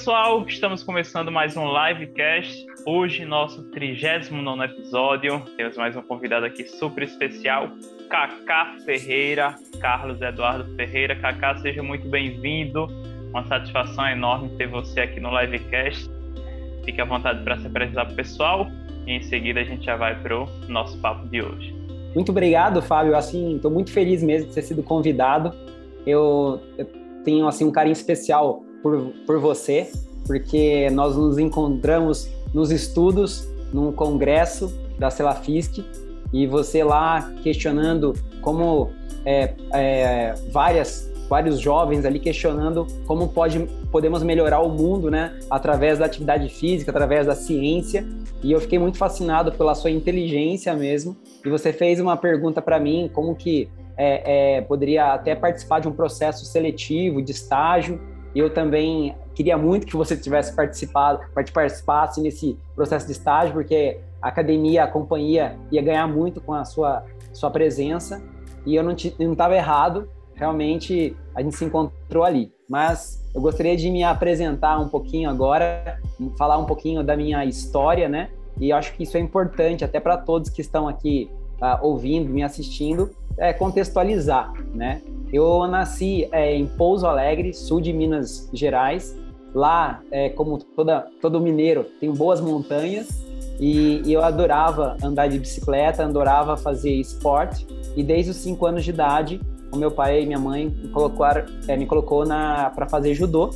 pessoal, estamos começando mais um livecast. Hoje, nosso 39 episódio. Temos mais um convidado aqui super especial, Kaká Ferreira, Carlos Eduardo Ferreira. Kaká, seja muito bem-vindo. Uma satisfação enorme ter você aqui no livecast. Fique à vontade para se apresentar para o pessoal e em seguida a gente já vai para o nosso papo de hoje. Muito obrigado, Fábio. Assim, estou muito feliz mesmo de ter sido convidado. Eu, eu tenho assim um carinho especial por, por você, porque nós nos encontramos nos estudos, num congresso da Celafisc, e você lá questionando como é, é, várias vários jovens ali questionando como pode, podemos melhorar o mundo, né, através da atividade física, através da ciência. E eu fiquei muito fascinado pela sua inteligência mesmo. E você fez uma pergunta para mim, como que é, é, poderia até participar de um processo seletivo, de estágio. Eu também queria muito que você tivesse participado, participasse nesse processo de estágio, porque a academia, a companhia ia ganhar muito com a sua, sua presença. E eu não estava errado, realmente a gente se encontrou ali. Mas eu gostaria de me apresentar um pouquinho agora, falar um pouquinho da minha história, né? E acho que isso é importante até para todos que estão aqui uh, ouvindo, me assistindo, é, contextualizar, né? Eu nasci é, em Pouso Alegre, sul de Minas Gerais. Lá, é, como toda, todo mineiro, tem boas montanhas e, eu adorava andar de bicicleta, adorava fazer esporte. E desde os cinco anos de idade, o meu pai e minha mãe me, colocaram, é, me colocou para fazer judô.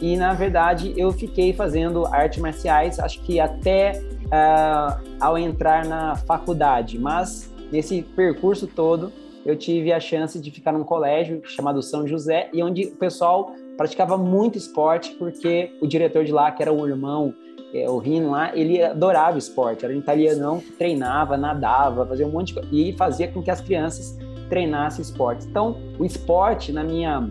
E na verdade eu fiquei fazendo artes marciais, acho que até uh, ao entrar na faculdade. Mas nesse percurso todo eu tive a chance de ficar num colégio chamado São José e onde o pessoal praticava muito esporte porque o diretor de lá, que era o irmão, é, o Rino lá, ele adorava esporte, era um italianão que treinava, nadava, fazia um monte de coisa e fazia com que as crianças treinassem esporte. Então, o esporte na minha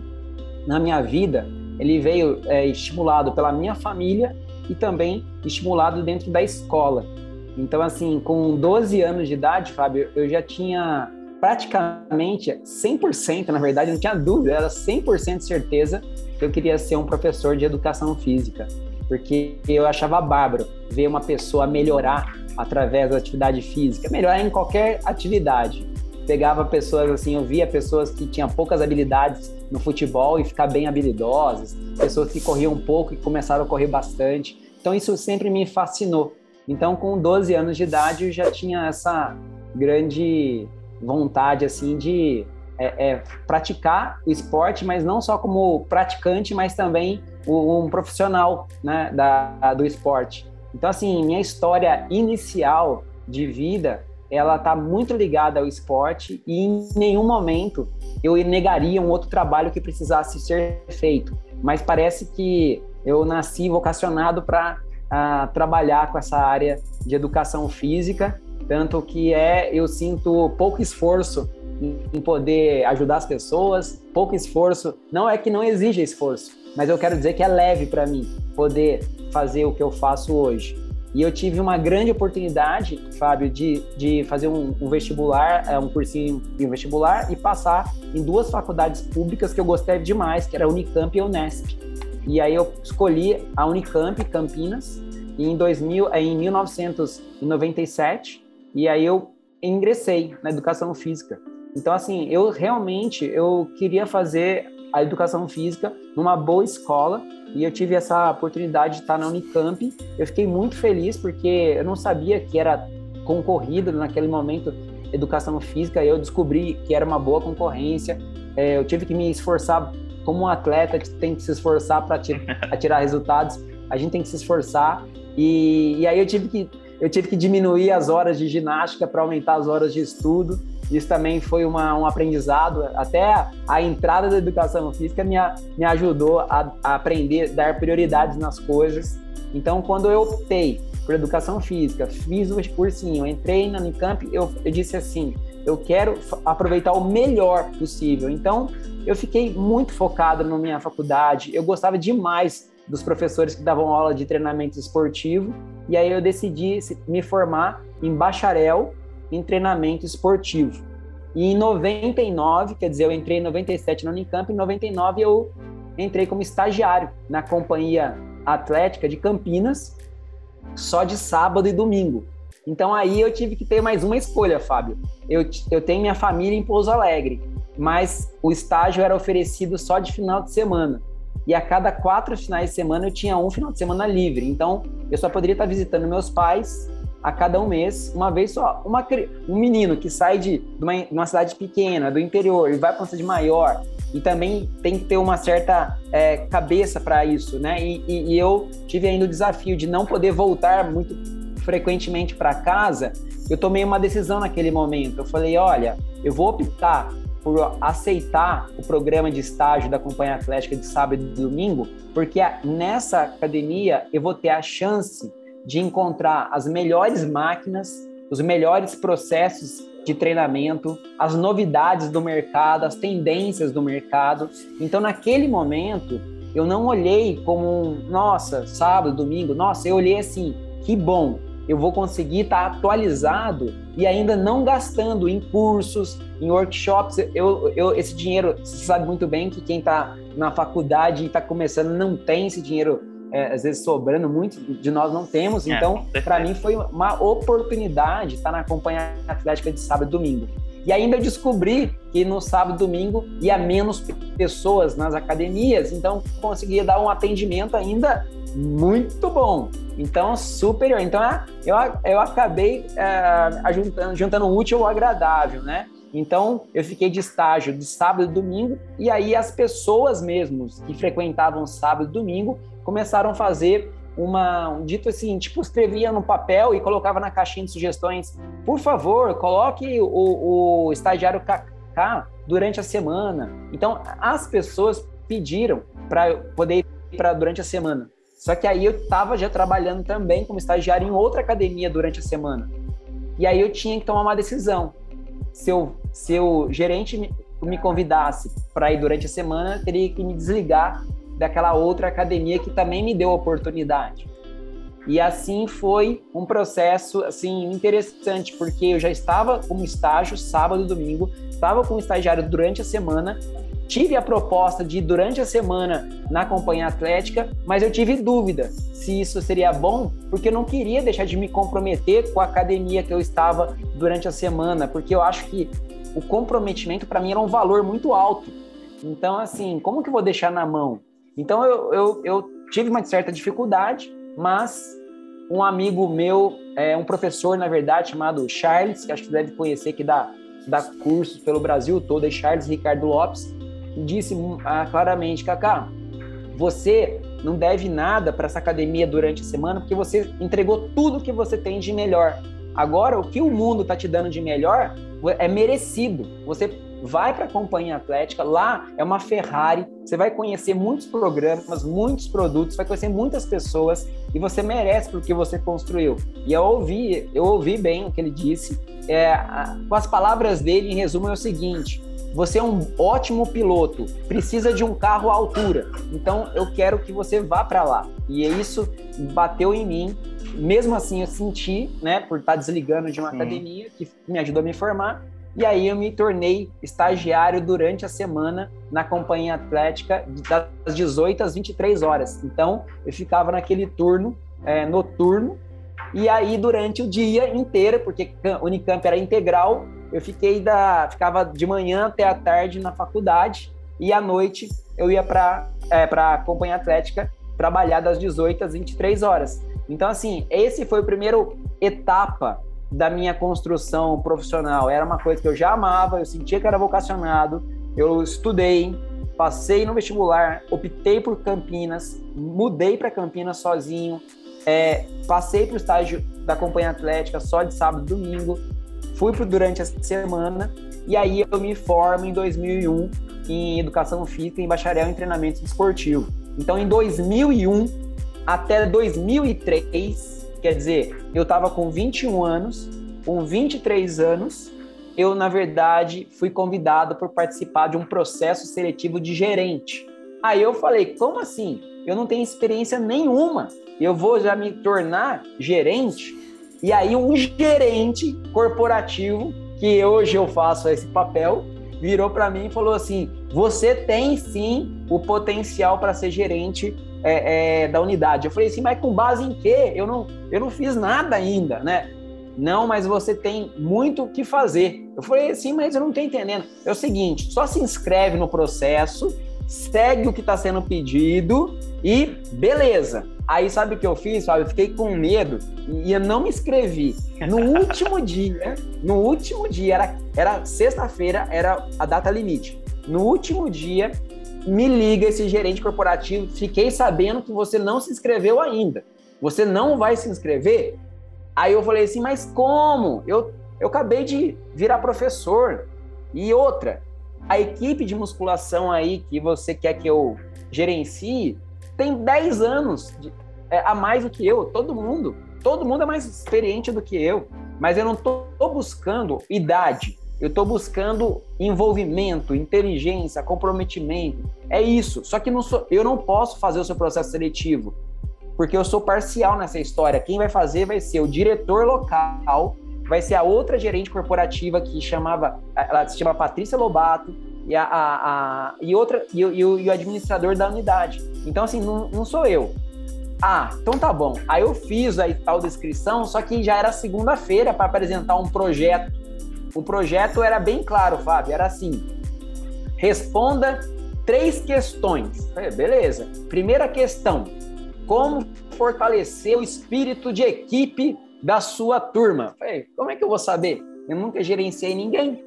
na minha vida, ele veio é, estimulado pela minha família e também estimulado dentro da escola. Então, assim, com 12 anos de idade, Fábio, eu já tinha praticamente 100%, na verdade, não tinha dúvida, era 100% certeza que eu queria ser um professor de educação física, porque eu achava bárbaro ver uma pessoa melhorar através da atividade física, melhorar em qualquer atividade. Pegava pessoas assim, eu via pessoas que tinham poucas habilidades no futebol e ficar bem habilidosas, pessoas que corriam pouco e começaram a correr bastante. Então isso sempre me fascinou. Então, com 12 anos de idade, eu já tinha essa grande vontade assim de é, é, praticar o esporte, mas não só como praticante, mas também um profissional né, da, do esporte. Então, assim, minha história inicial de vida, ela está muito ligada ao esporte e em nenhum momento eu negaria um outro trabalho que precisasse ser feito. Mas parece que eu nasci vocacionado para uh, trabalhar com essa área de educação física tanto que é, eu sinto pouco esforço em poder ajudar as pessoas, pouco esforço. Não é que não exija esforço, mas eu quero dizer que é leve para mim poder fazer o que eu faço hoje. E eu tive uma grande oportunidade, Fábio, de, de fazer um, um vestibular, é, um cursinho de vestibular e passar em duas faculdades públicas que eu gostei demais, que era a Unicamp e a Unesp. E aí eu escolhi a Unicamp Campinas e em, 2000, em 1997 e aí eu ingressei na educação física. Então, assim, eu realmente eu queria fazer a educação física numa boa escola e eu tive essa oportunidade de estar na Unicamp. Eu fiquei muito feliz porque eu não sabia que era concorrida naquele momento educação física. Eu descobri que era uma boa concorrência. É, eu tive que me esforçar como um atleta tem que se esforçar para tirar resultados. A gente tem que se esforçar e, e aí eu tive que eu tive que diminuir as horas de ginástica para aumentar as horas de estudo. Isso também foi uma, um aprendizado. Até a entrada da educação física me, me ajudou a, a aprender, dar prioridades nas coisas. Então, quando eu optei por educação física, fiz o cursinho, entrei na Unicamp, eu, eu disse assim: eu quero aproveitar o melhor possível. Então, eu fiquei muito focado na minha faculdade, eu gostava demais dos professores que davam aula de treinamento esportivo, e aí eu decidi me formar em bacharel em treinamento esportivo. E em 99, quer dizer, eu entrei em 97 na Unicamp, em 99 eu entrei como estagiário na companhia Atlética de Campinas só de sábado e domingo. Então aí eu tive que ter mais uma escolha, Fábio. Eu, eu tenho minha família em Pouso Alegre, mas o estágio era oferecido só de final de semana. E a cada quatro finais de semana eu tinha um final de semana livre. Então eu só poderia estar visitando meus pais a cada um mês, uma vez só. Uma, um menino que sai de, uma, de uma cidade pequena, do interior, e vai para uma cidade maior, e também tem que ter uma certa é, cabeça para isso, né? E, e, e, eu tive ainda o desafio de não poder voltar muito frequentemente para casa. Eu tomei uma decisão naquele momento. Eu falei, olha, eu vou optar por aceitar o programa de estágio da Companhia Atlética de sábado e domingo, porque nessa academia eu vou ter a chance de encontrar as melhores máquinas, os melhores processos de treinamento, as novidades do mercado, as tendências do mercado. Então, naquele momento, eu não olhei como, nossa, sábado, domingo, nossa, eu olhei assim, que bom, eu vou conseguir estar atualizado e ainda não gastando em cursos, em workshops. Eu, eu, esse dinheiro, você sabe muito bem que quem está na faculdade e está começando não tem esse dinheiro é, às vezes sobrando, muito de nós não temos. É, então, para mim foi uma oportunidade estar na companhia atlética de sábado e domingo. E ainda eu descobri que no sábado e domingo ia menos pessoas nas academias, então conseguia dar um atendimento ainda muito bom. Então, superior. Então, eu, eu acabei é, juntando, juntando o útil ao agradável, né? Então, eu fiquei de estágio de sábado e domingo, e aí as pessoas mesmos que frequentavam sábado e domingo começaram a fazer uma, um dito assim, tipo, escrevia no papel e colocava na caixinha de sugestões, por favor, coloque o, o estagiário KK durante a semana. Então, as pessoas pediram para poder ir para durante a semana. Só que aí eu estava já trabalhando também como estagiário em outra academia durante a semana. E aí eu tinha que tomar uma decisão. Se, se o gerente me, me convidasse para ir durante a semana, teria que me desligar daquela outra academia que também me deu oportunidade. E assim foi um processo assim interessante, porque eu já estava como estágio sábado e domingo, estava como estagiário durante a semana, tive a proposta de ir durante a semana na companhia atlética, mas eu tive dúvida se isso seria bom, porque eu não queria deixar de me comprometer com a academia que eu estava durante a semana, porque eu acho que o comprometimento para mim era um valor muito alto. Então, assim, como que eu vou deixar na mão? Então eu, eu, eu tive uma certa dificuldade, mas um amigo meu, é, um professor, na verdade, chamado Charles, que acho que você deve conhecer, que dá, dá cursos pelo Brasil todo, é Charles Ricardo Lopes, disse ah, claramente, Kaká, você não deve nada para essa academia durante a semana, porque você entregou tudo que você tem de melhor. Agora, o que o mundo está te dando de melhor é merecido. Você vai para a companhia atlética, lá é uma Ferrari, você vai conhecer muitos programas, muitos produtos, vai conhecer muitas pessoas e você merece porque você construiu. E eu ouvi, eu ouvi bem o que ele disse. É, com as palavras dele, em resumo, é o seguinte: você é um ótimo piloto, precisa de um carro à altura. Então eu quero que você vá para lá. E isso bateu em mim. Mesmo assim, eu senti, né, por estar desligando de uma Sim. academia que me ajudou a me formar, e aí eu me tornei estagiário durante a semana na companhia atlética das 18 às 23 horas. Então eu ficava naquele turno é, noturno e aí durante o dia inteiro, porque Unicamp era integral, eu fiquei da ficava de manhã até a tarde na faculdade e à noite eu ia para é, para a companhia atlética trabalhar das 18 às 23 horas. Então assim, esse foi o primeiro etapa da minha construção profissional. Era uma coisa que eu já amava, eu sentia que era vocacionado, eu estudei, passei no vestibular, optei por Campinas, mudei para Campinas sozinho, é, passei para o estágio da Companhia Atlética só de sábado e domingo, fui pro, durante a semana e aí eu me formo em 2001 em Educação Física em Bacharel em Treinamento Esportivo. Então, em 2001 até 2003, Quer dizer, eu estava com 21 anos, com 23 anos, eu, na verdade, fui convidado por participar de um processo seletivo de gerente. Aí eu falei, como assim? Eu não tenho experiência nenhuma, eu vou já me tornar gerente? E aí um gerente corporativo, que hoje eu faço esse papel, virou para mim e falou assim: "Você tem sim o potencial para ser gerente é, é, da unidade. Eu falei assim, mas com base em quê? Eu não, eu não fiz nada ainda, né? Não, mas você tem muito o que fazer. Eu falei assim, mas eu não estou entendendo. É o seguinte, só se inscreve no processo, segue o que está sendo pedido e beleza. Aí sabe o que eu fiz, sabe? Eu fiquei com medo e eu não me inscrevi. No último dia, no último dia, era, era sexta-feira, era a data limite. No último dia, me liga esse gerente corporativo, fiquei sabendo que você não se inscreveu ainda. Você não vai se inscrever? Aí eu falei assim, mas como? Eu, eu acabei de virar professor. E outra, a equipe de musculação aí que você quer que eu gerencie tem 10 anos de, é, a mais do que eu, todo mundo. Todo mundo é mais experiente do que eu. Mas eu não estou buscando idade. Eu estou buscando envolvimento, inteligência, comprometimento. É isso. Só que não sou, eu não posso fazer o seu processo seletivo, porque eu sou parcial nessa história. Quem vai fazer vai ser o diretor local, vai ser a outra gerente corporativa que chamava, ela se chama Patrícia Lobato, e, a, a, a e outra e, e, o, e, o, administrador da unidade. Então, assim, não, não sou eu. Ah, então tá bom. Aí eu fiz a tal descrição, só que já era segunda-feira para apresentar um projeto o projeto era bem claro, Fábio, era assim: responda três questões. Falei, beleza. Primeira questão: como fortalecer o espírito de equipe da sua turma? Como é que eu vou saber? Eu nunca gerenciei ninguém.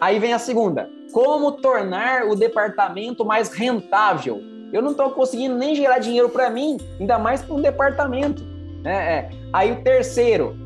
Aí vem a segunda: como tornar o departamento mais rentável? Eu não estou conseguindo nem gerar dinheiro para mim, ainda mais para um departamento. É, é. Aí o terceiro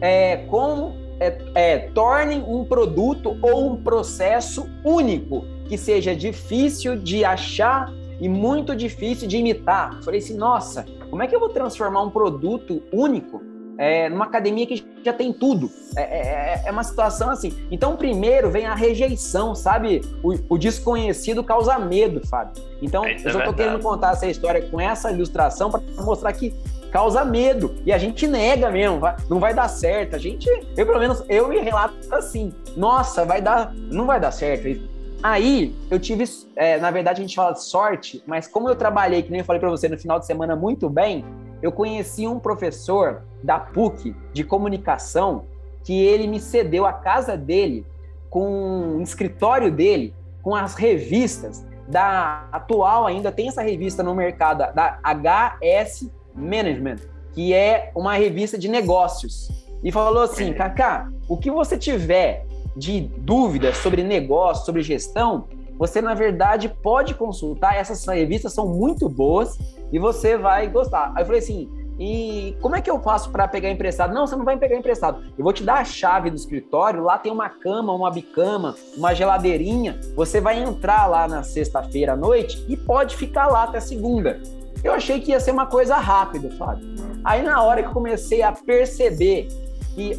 é como é, é, tornem um produto ou um processo único, que seja difícil de achar e muito difícil de imitar. Eu falei assim, nossa, como é que eu vou transformar um produto único é, numa academia que já tem tudo? É, é, é, é uma situação assim. Então, primeiro vem a rejeição, sabe? O, o desconhecido causa medo, Fábio. Então, Isso eu só estou querendo contar essa história com essa ilustração para mostrar que causa medo. E a gente nega mesmo, não vai dar certo. A gente, eu pelo menos, eu me relato assim, nossa, vai dar, não vai dar certo. Aí eu tive, é, na verdade a gente fala de sorte, mas como eu trabalhei, que nem eu falei para você no final de semana muito bem, eu conheci um professor da PUC de comunicação que ele me cedeu a casa dele com o escritório dele, com as revistas da atual ainda tem essa revista no mercado da HS Management, que é uma revista de negócios. E falou assim: Kaká, o que você tiver de dúvidas sobre negócio, sobre gestão, você na verdade pode consultar. Essas revistas são muito boas e você vai gostar. Aí eu falei assim: e como é que eu faço para pegar emprestado? Não, você não vai pegar emprestado. Eu vou te dar a chave do escritório, lá tem uma cama, uma bicama, uma geladeirinha. Você vai entrar lá na sexta-feira à noite e pode ficar lá até segunda. Eu achei que ia ser uma coisa rápida, Fábio. Aí na hora que eu comecei a perceber que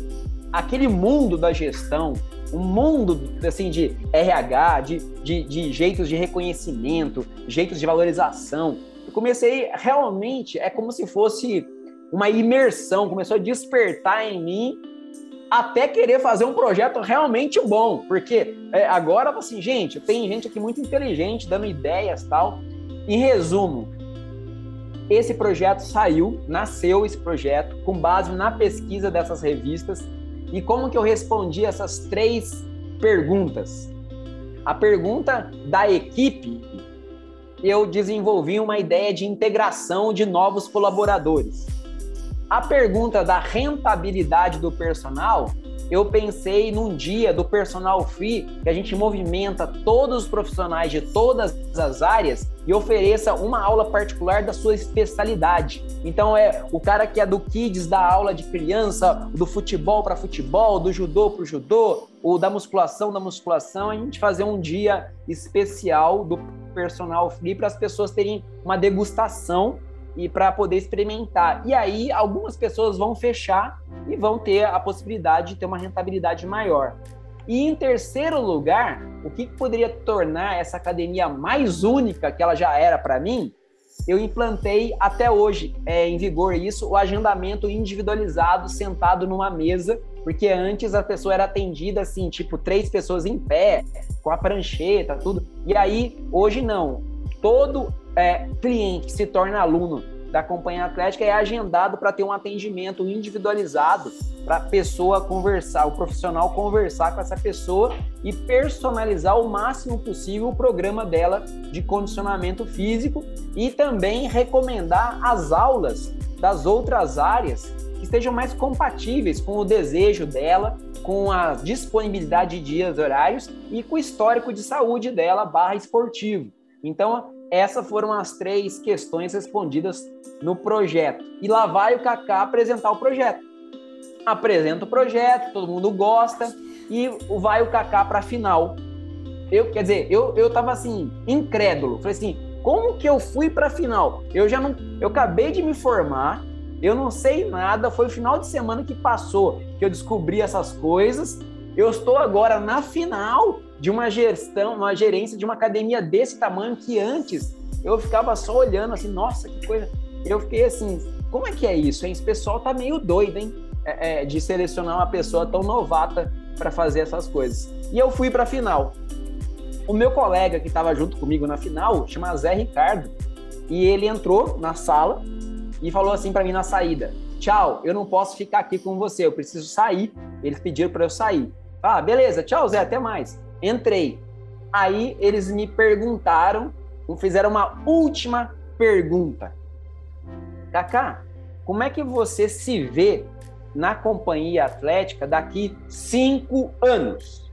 aquele mundo da gestão, um mundo assim de RH, de, de, de jeitos de reconhecimento, jeitos de valorização, eu comecei realmente, é como se fosse uma imersão, começou a despertar em mim até querer fazer um projeto realmente bom, porque é, agora assim, gente, tem gente aqui muito inteligente dando ideias tal. Em resumo, esse projeto saiu, nasceu esse projeto com base na pesquisa dessas revistas. E como que eu respondi essas três perguntas? A pergunta da equipe, eu desenvolvi uma ideia de integração de novos colaboradores. A pergunta da rentabilidade do personal, eu pensei num dia do personal free que a gente movimenta todos os profissionais de todas as áreas e ofereça uma aula particular da sua especialidade. Então é o cara que é do kids da aula de criança, do futebol para futebol, do judô para judô, ou da musculação da musculação, a gente fazer um dia especial do personal free para as pessoas terem uma degustação e para poder experimentar. E aí algumas pessoas vão fechar e vão ter a possibilidade de ter uma rentabilidade maior. E em terceiro lugar, o que poderia tornar essa academia mais única que ela já era para mim? Eu implantei até hoje é, em vigor isso, o agendamento individualizado sentado numa mesa, porque antes a pessoa era atendida assim, tipo três pessoas em pé, com a prancheta, tudo. E aí hoje não todo é, cliente que se torna aluno da Companhia Atlética é agendado para ter um atendimento individualizado para a pessoa conversar, o profissional conversar com essa pessoa e personalizar o máximo possível o programa dela de condicionamento físico e também recomendar as aulas das outras áreas que estejam mais compatíveis com o desejo dela, com a disponibilidade de dias horários e com o histórico de saúde dela barra esportivo. Então, essas foram as três questões respondidas no projeto. E lá vai o Kaká apresentar o projeto. Apresenta o projeto, todo mundo gosta, e vai o Kaká para a final. Eu, quer dizer, eu, eu tava assim, incrédulo. Falei assim, como que eu fui para a final? Eu já não. Eu acabei de me formar, eu não sei nada. Foi o final de semana que passou que eu descobri essas coisas. Eu estou agora na final de uma gestão, uma gerência de uma academia desse tamanho que antes eu ficava só olhando assim, nossa, que coisa. Eu fiquei assim, como é que é isso, hein? Esse pessoal tá meio doido, hein? É, é, de selecionar uma pessoa tão novata para fazer essas coisas. E eu fui para a final. O meu colega que estava junto comigo na final chama Zé Ricardo e ele entrou na sala e falou assim para mim na saída: "Tchau, eu não posso ficar aqui com você, eu preciso sair". Eles pediram para eu sair. Ah, beleza, tchau Zé, até mais. Entrei. Aí eles me perguntaram, fizeram uma última pergunta. Kaká, como é que você se vê na companhia atlética daqui cinco anos?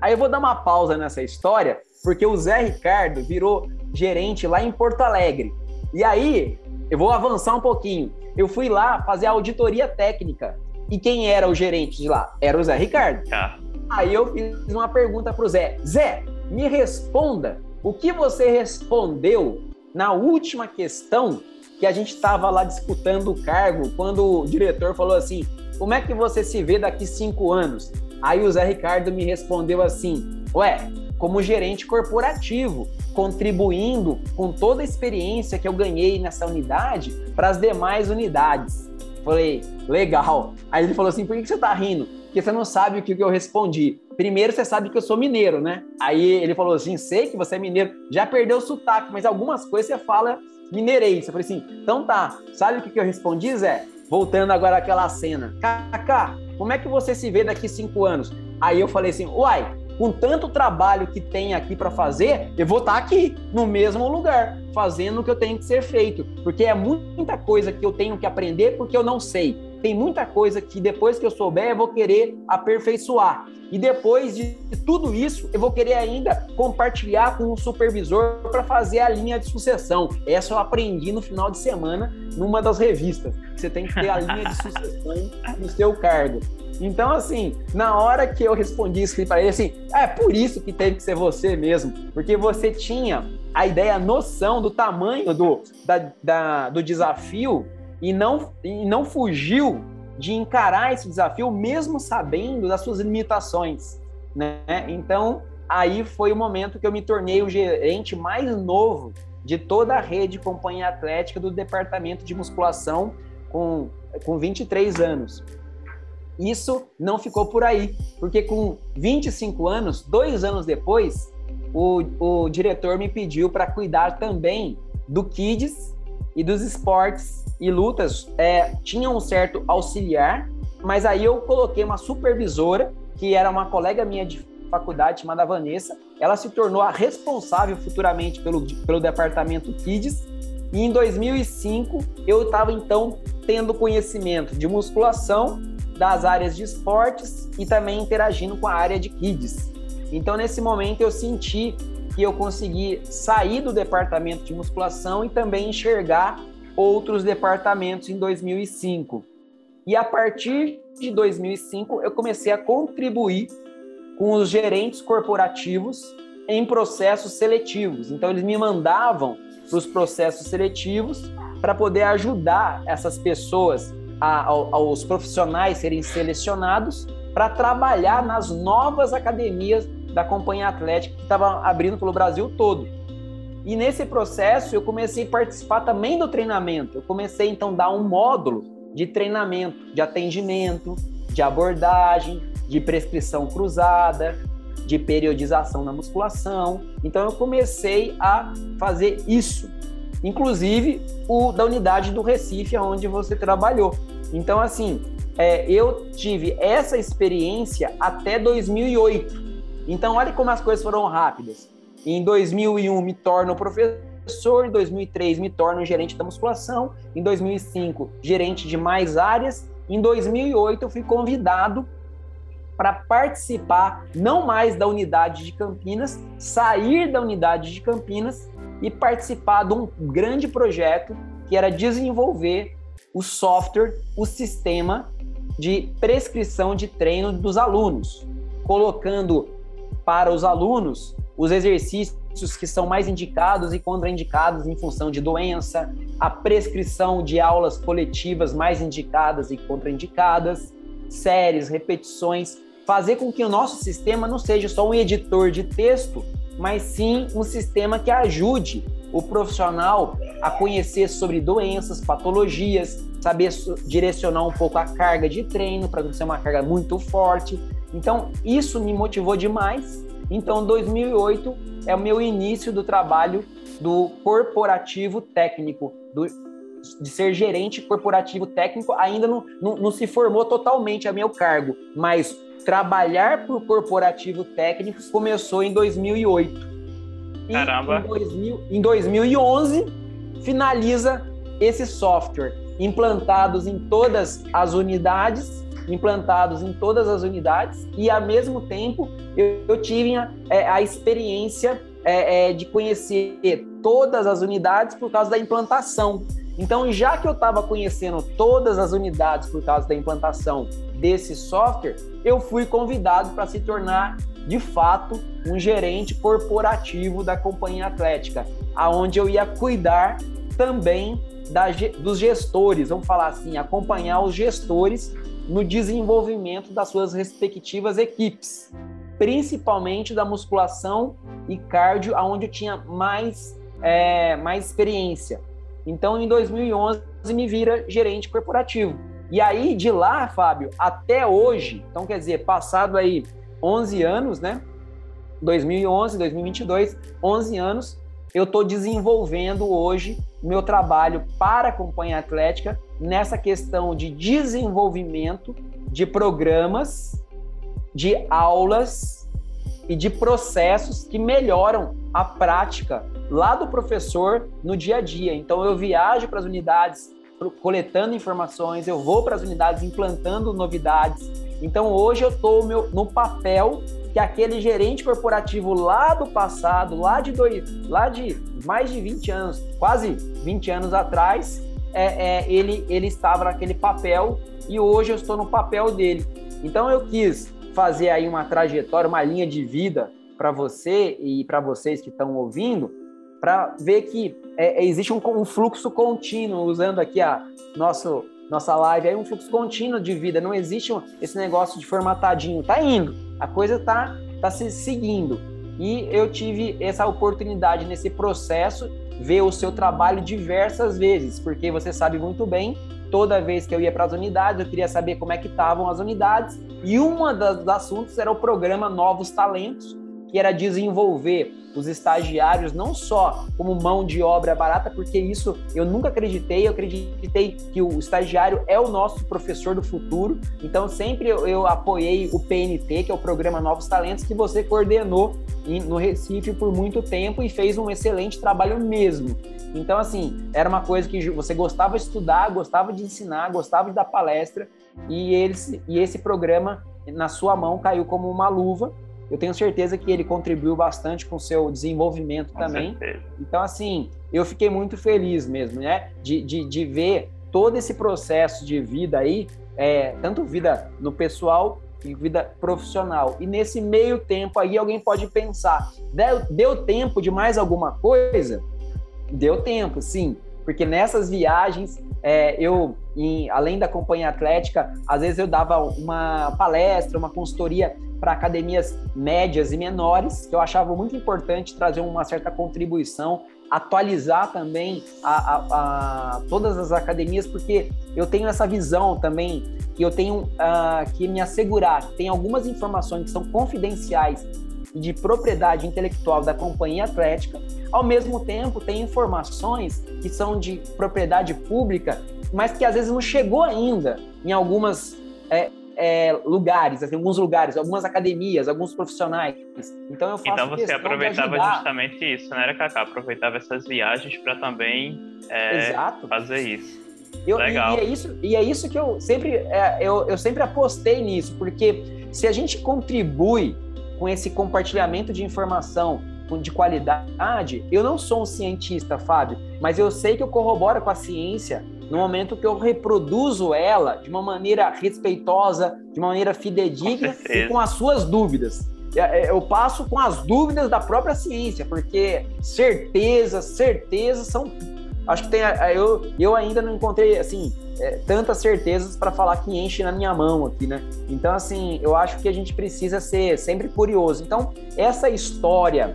Aí eu vou dar uma pausa nessa história, porque o Zé Ricardo virou gerente lá em Porto Alegre. E aí, eu vou avançar um pouquinho. Eu fui lá fazer a auditoria técnica. E quem era o gerente de lá? Era o Zé Ricardo. Ah. Aí eu fiz uma pergunta para o Zé. Zé, me responda o que você respondeu na última questão que a gente estava lá disputando o cargo, quando o diretor falou assim: como é que você se vê daqui cinco anos? Aí o Zé Ricardo me respondeu assim: ué, como gerente corporativo, contribuindo com toda a experiência que eu ganhei nessa unidade para as demais unidades. Falei, legal. Aí ele falou assim: por que você está rindo? Porque você não sabe o que eu respondi. Primeiro, você sabe que eu sou mineiro, né? Aí ele falou assim: sei que você é mineiro, já perdeu o sotaque, mas algumas coisas você fala mineirês. Eu falei assim: então tá, sabe o que eu respondi, Zé? Voltando agora àquela cena. Kaká, como é que você se vê daqui cinco anos? Aí eu falei assim: uai, com tanto trabalho que tem aqui para fazer, eu vou estar tá aqui, no mesmo lugar, fazendo o que eu tenho que ser feito. Porque é muita coisa que eu tenho que aprender porque eu não sei tem muita coisa que depois que eu souber, eu vou querer aperfeiçoar. E depois de tudo isso, eu vou querer ainda compartilhar com o supervisor para fazer a linha de sucessão. Essa eu aprendi no final de semana numa das revistas. Você tem que ter a linha de sucessão no seu cargo. Então, assim, na hora que eu respondi isso para ele, assim, é por isso que teve que ser você mesmo, porque você tinha a ideia, a noção do tamanho do, da, da, do desafio e não, e não fugiu de encarar esse desafio, mesmo sabendo das suas limitações. Né? Então, aí foi o momento que eu me tornei o gerente mais novo de toda a rede Companhia Atlética do departamento de musculação com, com 23 anos. Isso não ficou por aí, porque com 25 anos, dois anos depois, o, o diretor me pediu para cuidar também do Kids e dos esportes e lutas é, tinham um certo auxiliar, mas aí eu coloquei uma supervisora, que era uma colega minha de faculdade, chamada Vanessa. Ela se tornou a responsável futuramente pelo, pelo departamento Kids. E em 2005, eu estava então tendo conhecimento de musculação, das áreas de esportes e também interagindo com a área de Kids. Então, nesse momento, eu senti que eu consegui sair do departamento de musculação e também enxergar outros departamentos em 2005. E a partir de 2005, eu comecei a contribuir com os gerentes corporativos em processos seletivos. Então, eles me mandavam para os processos seletivos para poder ajudar essas pessoas, a, aos profissionais serem selecionados para trabalhar nas novas academias da Companhia Atlética que estava abrindo pelo Brasil todo. E nesse processo eu comecei a participar também do treinamento. Eu comecei então a dar um módulo de treinamento, de atendimento, de abordagem, de prescrição cruzada. de periodização na musculação. Então eu comecei a fazer isso. Inclusive o da unidade do Recife, onde você trabalhou. Então, assim, é, eu tive essa experiência até 2008. Então, olha como as coisas foram rápidas. Em 2001 me torno professor, em 2003 me torno gerente da musculação, em 2005 gerente de mais áreas, em 2008 eu fui convidado para participar não mais da unidade de Campinas, sair da unidade de Campinas e participar de um grande projeto que era desenvolver o software, o sistema de prescrição de treino dos alunos, colocando para os alunos os exercícios que são mais indicados e contraindicados em função de doença, a prescrição de aulas coletivas mais indicadas e contraindicadas, séries, repetições, fazer com que o nosso sistema não seja só um editor de texto, mas sim um sistema que ajude o profissional a conhecer sobre doenças, patologias, saber direcionar um pouco a carga de treino para não ser uma carga muito forte. Então, isso me motivou demais. Então, 2008 é o meu início do trabalho do corporativo técnico, do, de ser gerente corporativo técnico. Ainda não, não, não se formou totalmente a meu cargo, mas trabalhar por corporativo técnico começou em 2008. E Caramba! Em, 2000, em 2011, finaliza esse software, implantados em todas as unidades, implantados em todas as unidades, e ao mesmo tempo eu, eu tive a, é, a experiência é, é, de conhecer todas as unidades por causa da implantação. Então, já que eu estava conhecendo todas as unidades por causa da implantação desse software, eu fui convidado para se tornar de fato um gerente corporativo da companhia atlética, aonde eu ia cuidar também da, dos gestores, vamos falar assim, acompanhar os gestores no desenvolvimento das suas respectivas equipes, principalmente da musculação e cardio, aonde eu tinha mais, é, mais experiência. Então, em 2011, me vira gerente corporativo. E aí, de lá, Fábio, até hoje, então quer dizer, passado aí 11 anos, né? 2011, 2022, 11 anos, eu estou desenvolvendo hoje meu trabalho para a Companhia Atlética nessa questão de desenvolvimento de programas, de aulas e de processos que melhoram a prática lá do professor no dia a dia. Então eu viajo para as unidades coletando informações, eu vou para as unidades implantando novidades. Então hoje eu estou no papel que aquele gerente corporativo lá do passado, lá de dois, lá de mais de 20 anos, quase 20 anos atrás, é, é, ele, ele estava naquele papel e hoje eu estou no papel dele. Então eu quis fazer aí uma trajetória, uma linha de vida para você e para vocês que estão ouvindo, para ver que é, é, existe um, um, fluxo contínuo, usando aqui a nosso, nossa live, aí um fluxo contínuo de vida, não existe esse negócio de formatadinho, tá indo, a coisa tá, tá se seguindo. E eu tive essa oportunidade nesse processo, ver o seu trabalho diversas vezes, porque você sabe muito bem, toda vez que eu ia para as unidades, eu queria saber como é que estavam as unidades, e um dos assuntos era o programa Novos Talentos, que era desenvolver os estagiários não só como mão de obra barata, porque isso eu nunca acreditei, eu acreditei que o estagiário é o nosso professor do futuro. Então sempre eu, apoiei o PNT, que é o programa Novos Talentos, que você coordenou no Recife por muito tempo e fez um excelente trabalho mesmo. Então assim, era uma coisa que você gostava de estudar, gostava de ensinar, gostava de dar palestra e, eles, e esse programa na sua mão caiu como uma luva eu tenho certeza que ele contribuiu bastante com o seu desenvolvimento com também. Certeza. Então, assim, eu fiquei muito feliz mesmo, né? De, de, de ver todo esse processo de vida aí, é, tanto vida no pessoal e vida profissional. E nesse meio tempo aí, alguém pode pensar: deu, deu tempo de mais alguma coisa? Deu tempo, sim, porque nessas viagens é, eu, em, além da companhia atlética, às vezes eu dava uma palestra, uma consultoria para academias médias e menores, que eu achava muito importante trazer uma certa contribuição, atualizar também a, a, a todas as academias, porque eu tenho essa visão também que eu tenho uh, que me assegurar. Tem algumas informações que são confidenciais de propriedade intelectual da companhia atlética, ao mesmo tempo tem informações que são de propriedade pública, mas que às vezes não chegou ainda em algumas é, é, lugares, assim, alguns lugares, algumas academias, alguns profissionais. Então eu faço Então você aproveitava justamente isso, né, Cacá? Aproveitava essas viagens para também é, fazer isso. Eu, Legal. E, e, é isso, e é isso que eu sempre, é, eu, eu sempre apostei nisso, porque se a gente contribui com esse compartilhamento de informação de qualidade, eu não sou um cientista, Fábio, mas eu sei que eu corroboro com a ciência no momento que eu reproduzo ela de uma maneira respeitosa, de uma maneira fidedigna com e com as suas dúvidas. É, é, eu passo com as dúvidas da própria ciência, porque certezas, certezas são. Acho que tem. Eu, eu ainda não encontrei assim é, tantas certezas para falar que enche na minha mão aqui, né? Então, assim, eu acho que a gente precisa ser sempre curioso. Então, essa história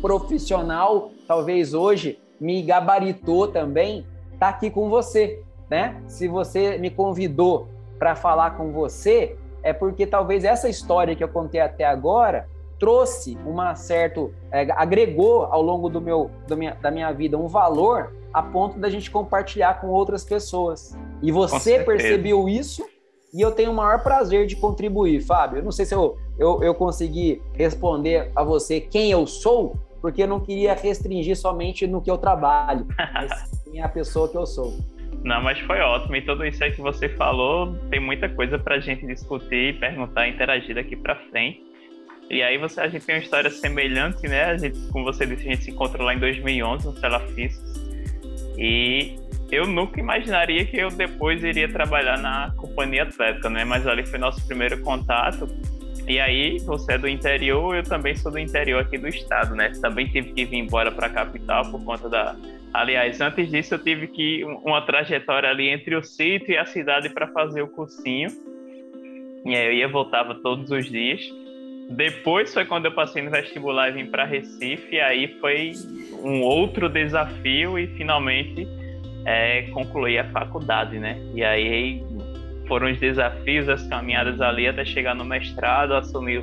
profissional, talvez hoje, me gabaritou também tá aqui com você, né? Se você me convidou para falar com você, é porque talvez essa história que eu contei até agora trouxe uma certo é, agregou ao longo do meu do minha, da minha vida um valor a ponto da gente compartilhar com outras pessoas. E você percebeu isso e eu tenho o maior prazer de contribuir, Fábio. Eu não sei se eu, eu, eu consegui responder a você quem eu sou, porque eu não queria restringir somente no que eu trabalho, mas sim a pessoa que eu sou. Não, mas foi ótimo. E tudo isso aí que você falou, tem muita coisa para a gente discutir, perguntar, interagir daqui para frente. E aí você, a gente tem uma história semelhante, né? A gente, como você disse, a gente se encontrou lá em 2011 no Celafiscos. E eu nunca imaginaria que eu depois iria trabalhar na companhia atlética, né? Mas ali foi nosso primeiro contato. E aí, você é do interior, eu também sou do interior aqui do estado, né? Também tive que vir embora para a capital por conta da. Aliás, antes disso, eu tive que uma trajetória ali entre o sítio e a cidade para fazer o cursinho. E aí eu ia voltava todos os dias. Depois foi quando eu passei no vestibular e vim para Recife, aí foi um outro desafio e finalmente é, concluí a faculdade, né? E aí foram os desafios, as caminhadas ali até chegar no mestrado, assumir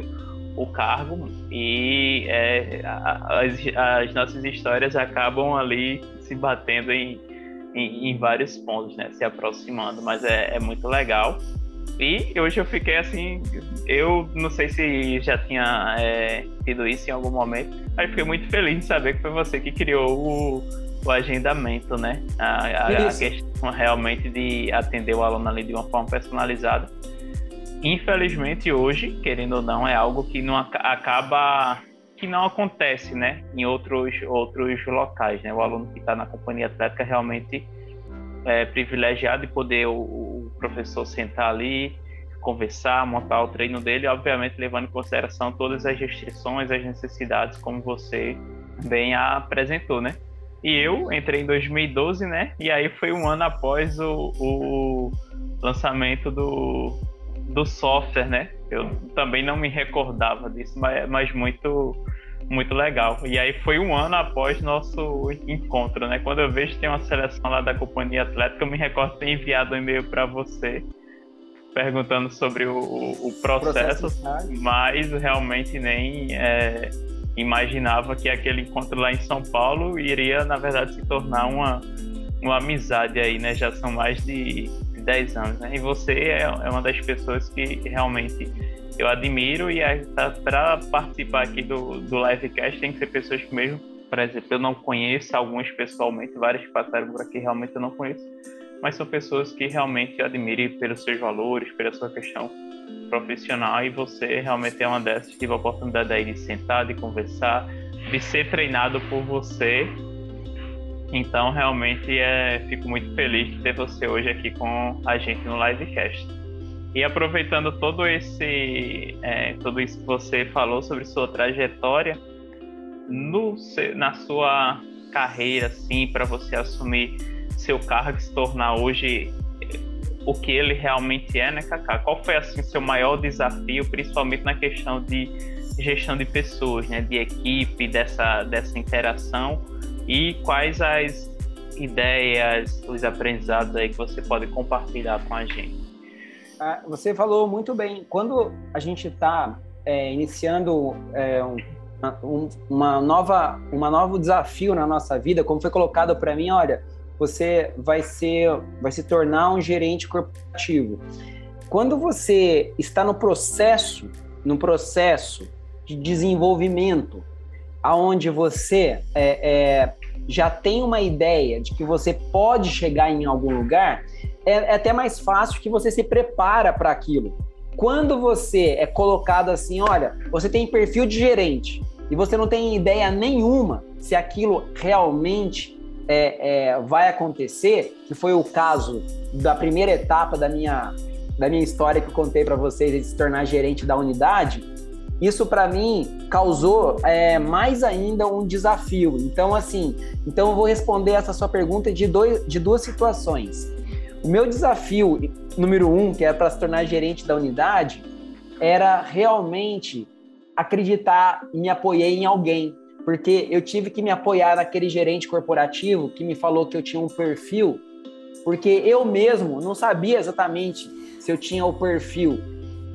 o cargo e é, as, as, nossas histórias acabam ali se batendo em, em, em vários pontos, né? Se aproximando, mas é, é muito legal. E hoje eu fiquei assim, eu não sei se já tinha é, tido isso em algum momento, mas fiquei muito feliz de saber que foi você que criou o, o agendamento, né? A, a, a, questão realmente de atender o aluno ali de uma forma personalizada. Infelizmente hoje, querendo ou não, é algo que não acaba que não acontece, né? Em outros outros locais, né? O aluno que está na companhia atlética realmente é, privilegiado de poder o, professor sentar ali, conversar, montar o treino dele, obviamente levando em consideração todas as restrições, as necessidades, como você bem apresentou, né? E eu entrei em 2012, né? E aí foi um ano após o, o lançamento do, do software, né? Eu também não me recordava disso, mas, mas muito muito legal. E aí foi um ano após nosso encontro, né? Quando eu vejo que tem uma seleção lá da companhia atlética, eu me recordo ter enviado um e-mail para você perguntando sobre o, o processo, processo mas realmente nem é, imaginava que aquele encontro lá em São Paulo iria, na verdade, se tornar uma, uma amizade aí, né? Já são mais de 10 anos, né? E você é, é uma das pessoas que realmente eu admiro e para participar aqui do, do livecast tem que ser pessoas que mesmo, por exemplo, eu não conheço alguns pessoalmente, vários que passaram por aqui realmente eu não conheço, mas são pessoas que realmente admiro pelos seus valores, pela sua questão profissional e você realmente é uma dessas. Tive a oportunidade aí de sentar, de conversar, de ser treinado por você. Então, realmente, é, fico muito feliz de ter você hoje aqui com a gente no livecast. E aproveitando todo esse, é, tudo isso que você falou sobre sua trajetória, no, na sua carreira, assim, para você assumir seu cargo e se tornar hoje é, o que ele realmente é, né, Kaká? Qual foi, assim, seu maior desafio, principalmente na questão de gestão de pessoas, né, de equipe, dessa, dessa interação e quais as ideias, os aprendizados aí que você pode compartilhar com a gente? Você falou muito bem. Quando a gente está é, iniciando é, um, uma nova, uma novo desafio na nossa vida, como foi colocado para mim, olha, você vai ser, vai se tornar um gerente corporativo. Quando você está no processo, no processo de desenvolvimento, aonde você é, é, já tem uma ideia de que você pode chegar em algum lugar, é, é até mais fácil que você se prepara para aquilo. Quando você é colocado assim, olha, você tem perfil de gerente e você não tem ideia nenhuma se aquilo realmente é, é, vai acontecer, que foi o caso da primeira etapa da minha, da minha história que eu contei para vocês de se tornar gerente da unidade, isso para mim causou é, mais ainda um desafio. Então, assim, então eu vou responder essa sua pergunta de, dois, de duas situações. O meu desafio número um, que era para se tornar gerente da unidade, era realmente acreditar e me apoiei em alguém porque eu tive que me apoiar naquele gerente corporativo que me falou que eu tinha um perfil, porque eu mesmo não sabia exatamente se eu tinha o perfil.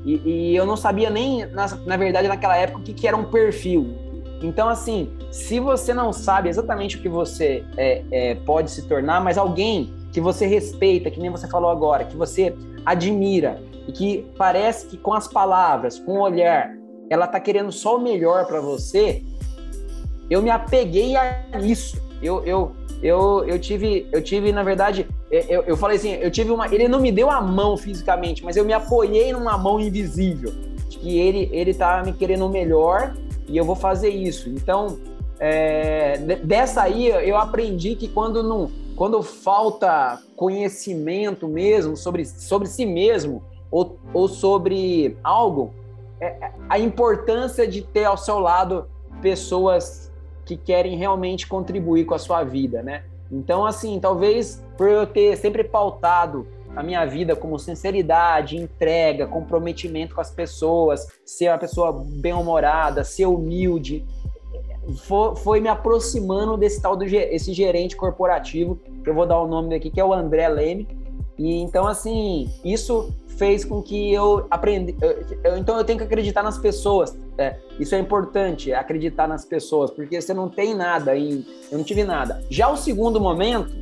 E, e eu não sabia nem, na, na, verdade, naquela época, o que, que era um perfil. Então, assim, se você não sabe exatamente o que você é, é, pode se tornar, mas alguém que você respeita, que nem você falou agora, que você admira e que parece que com as palavras, com o olhar, ela tá querendo só o melhor para você, eu me apeguei a isso. Eu, eu, eu, eu tive, eu tive, na verdade, é, eu, eu falei assim, eu tive uma. Ele não me deu a mão fisicamente, mas eu me apoiei numa mão invisível. De que ele, ele tá me querendo melhor e eu vou fazer isso. Então, é, dessa aí eu aprendi que quando não, quando falta conhecimento mesmo sobre, sobre si mesmo ou, ou sobre algo, é, a importância de ter ao seu lado pessoas que querem realmente contribuir com a sua vida, né? Então, assim, talvez por eu ter sempre pautado a minha vida como sinceridade, entrega, comprometimento com as pessoas, ser uma pessoa bem-humorada, ser humilde, foi, foi, me aproximando desse tal do esse gerente corporativo, que eu vou dar o nome daqui, que é o André Leme. E então, assim, isso fez com que eu aprendi. Eu, então eu tenho que acreditar nas pessoas. É, isso é importante, acreditar nas pessoas, porque você não tem nada, em, eu não tive nada. Já o segundo momento,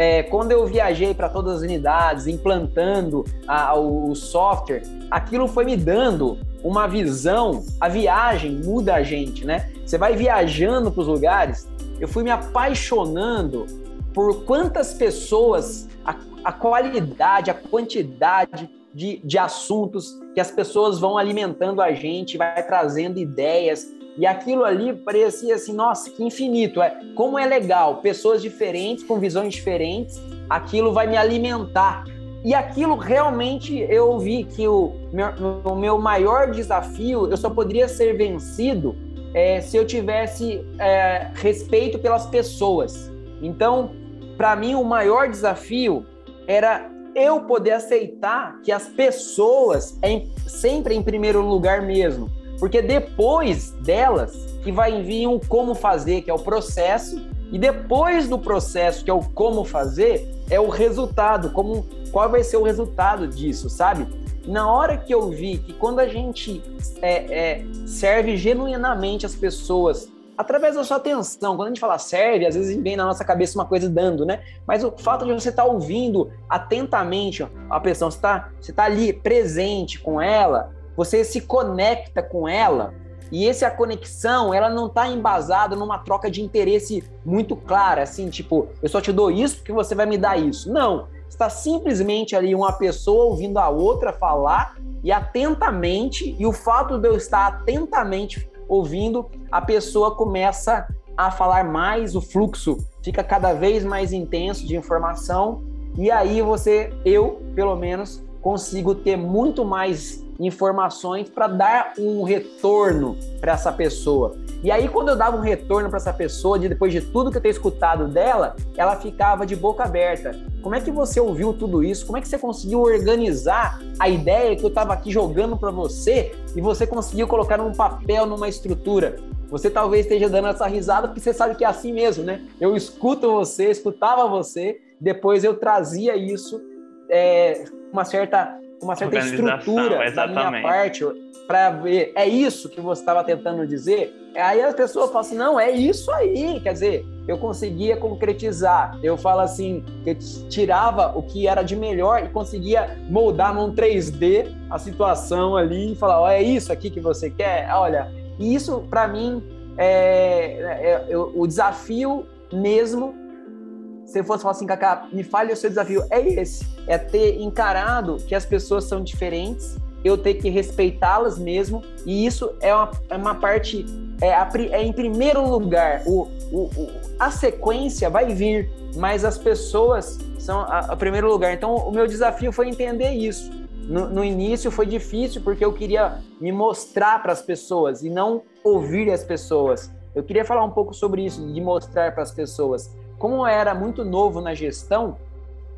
é, quando eu viajei para todas as unidades, implantando a, o, o software, aquilo foi me dando uma visão. A viagem muda a gente, né? Você vai viajando para os lugares. Eu fui me apaixonando por quantas pessoas, a, a qualidade, a quantidade de, de assuntos que as pessoas vão alimentando a gente, vai trazendo ideias. E aquilo ali parecia assim, nossa, que infinito. É, como é legal, pessoas diferentes, com visões diferentes, aquilo vai me alimentar. E aquilo realmente eu vi que o meu, o meu maior desafio, eu só poderia ser vencido é, se eu tivesse é, respeito pelas pessoas. Então, para mim, o maior desafio era eu poder aceitar que as pessoas é sempre em primeiro lugar mesmo. Porque depois delas que vai vir o como fazer, que é o processo, e depois do processo, que é o como fazer, é o resultado, como qual vai ser o resultado disso, sabe? Na hora que eu vi que quando a gente é, é, serve genuinamente as pessoas através da sua atenção. Quando a gente fala serve, às vezes vem na nossa cabeça uma coisa dando, né? Mas o fato de você estar tá ouvindo atentamente a pessoa, você está você tá ali presente com ela, você se conecta com ela, e essa conexão, ela não está embasada numa troca de interesse muito clara, assim, tipo, eu só te dou isso porque você vai me dar isso. Não, está simplesmente ali uma pessoa ouvindo a outra falar e atentamente, e o fato de eu estar atentamente ouvindo, a pessoa começa a falar mais, o fluxo fica cada vez mais intenso de informação, e aí você, eu, pelo menos, consigo ter muito mais informações para dar um retorno para essa pessoa. E aí, quando eu dava um retorno para essa pessoa, de, depois de tudo que eu tenho escutado dela, ela ficava de boca aberta. Como é que você ouviu tudo isso? Como é que você conseguiu organizar a ideia que eu estava aqui jogando para você e você conseguiu colocar num papel, numa estrutura? Você talvez esteja dando essa risada porque você sabe que é assim mesmo, né? Eu escuto você, escutava você, depois eu trazia isso, é, uma certa, uma certa estrutura da minha parte para ver, é isso que você estava tentando dizer? Aí as pessoas falam assim, não, é isso aí. Quer dizer, eu conseguia concretizar. Eu falo assim, que eu tirava o que era de melhor e conseguia moldar num 3D a situação ali e falar, oh, é isso aqui que você quer? Olha, isso para mim é, é, é, o desafio mesmo eu fosse falar assim, Cacá, me fale o seu desafio, é esse. É ter encarado que as pessoas são diferentes, eu ter que respeitá-las mesmo, e isso é uma, é uma parte, é, a, é em primeiro lugar, o, o, o, a sequência vai vir, mas as pessoas são a, a primeiro lugar. Então, o meu desafio foi entender isso. No, no, início foi difícil porque eu queria me mostrar para as pessoas e não ouvir as pessoas. Eu queria falar um pouco sobre isso, de mostrar para as pessoas. Como era muito novo na gestão,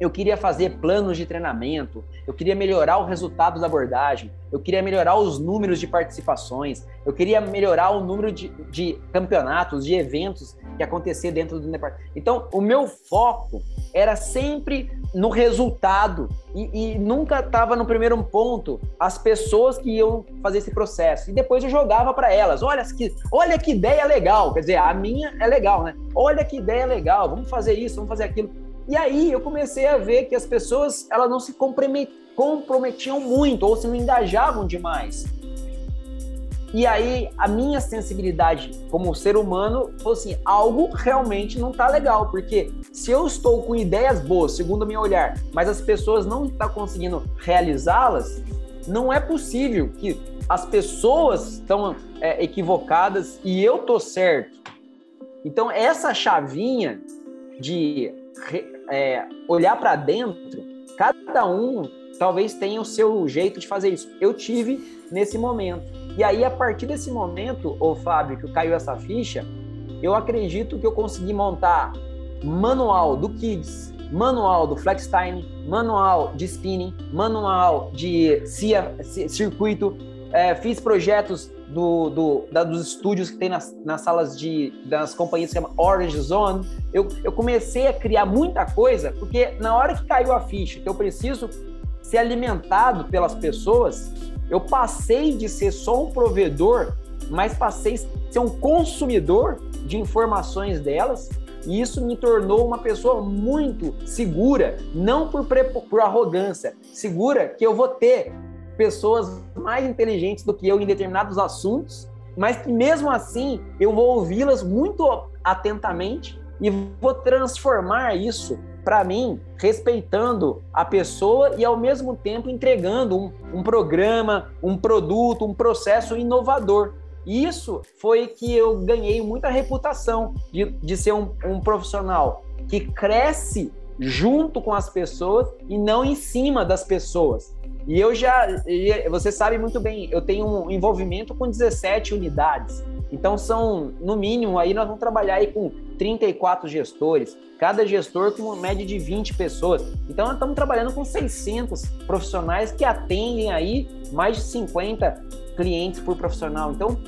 eu queria fazer planos de treinamento, eu queria melhorar o resultado da abordagem, eu queria melhorar os números de participações, eu queria melhorar o número de, de campeonatos, de eventos que acontecer dentro do departamento. Então, o meu foco era sempre no resultado e, e nunca estava no primeiro ponto as pessoas que iam fazer esse processo. E depois eu jogava para elas: olha que, olha que ideia legal. Quer dizer, a minha é legal, né? Olha que ideia legal, vamos fazer isso, vamos fazer aquilo. E aí eu comecei a ver que as pessoas elas não se comprometiam muito ou se não engajavam demais. E aí a minha sensibilidade como ser humano falou assim, algo realmente não tá legal, porque se eu estou com ideias boas, segundo o meu olhar, mas as pessoas não estão tá conseguindo realizá-las, não é possível que as pessoas estão é, equivocadas e eu tô certo. Então essa chavinha de é, olhar para dentro, cada um talvez tenha o seu jeito de fazer isso. Eu tive nesse momento. E aí, a partir desse momento, ô Fábio, que caiu essa ficha, eu acredito que eu consegui montar manual do Kids, manual do Flex Time, manual de spinning, manual de CIA, circuito, é, fiz projetos do, do, da, dos estúdios que tem nas, nas salas de das companhias que chama Orange Zone. Eu, eu comecei a criar muita coisa, porque na hora que caiu a ficha, que eu preciso ser alimentado pelas pessoas, eu passei de ser só um provedor, mas passei a ser um consumidor de informações delas, e isso me tornou uma pessoa muito segura, não por, por arrogância, segura que eu vou ter pessoas mais inteligentes do que eu em determinados assuntos, mas que mesmo assim eu vou ouvi-las muito atentamente e vou transformar isso para mim, respeitando a pessoa e ao mesmo tempo entregando um, um programa, um produto, um processo inovador. E isso foi que eu ganhei muita reputação de, de ser um, um profissional que cresce junto com as pessoas e não em cima das pessoas. E eu já, você sabe muito bem, eu tenho um envolvimento com 17 unidades. Então são, no mínimo, aí nós vamos trabalhar aí com 34 gestores, cada gestor com uma média de 20 pessoas. Então nós estamos trabalhando com 600 profissionais que atendem aí mais de 50 clientes por profissional. Então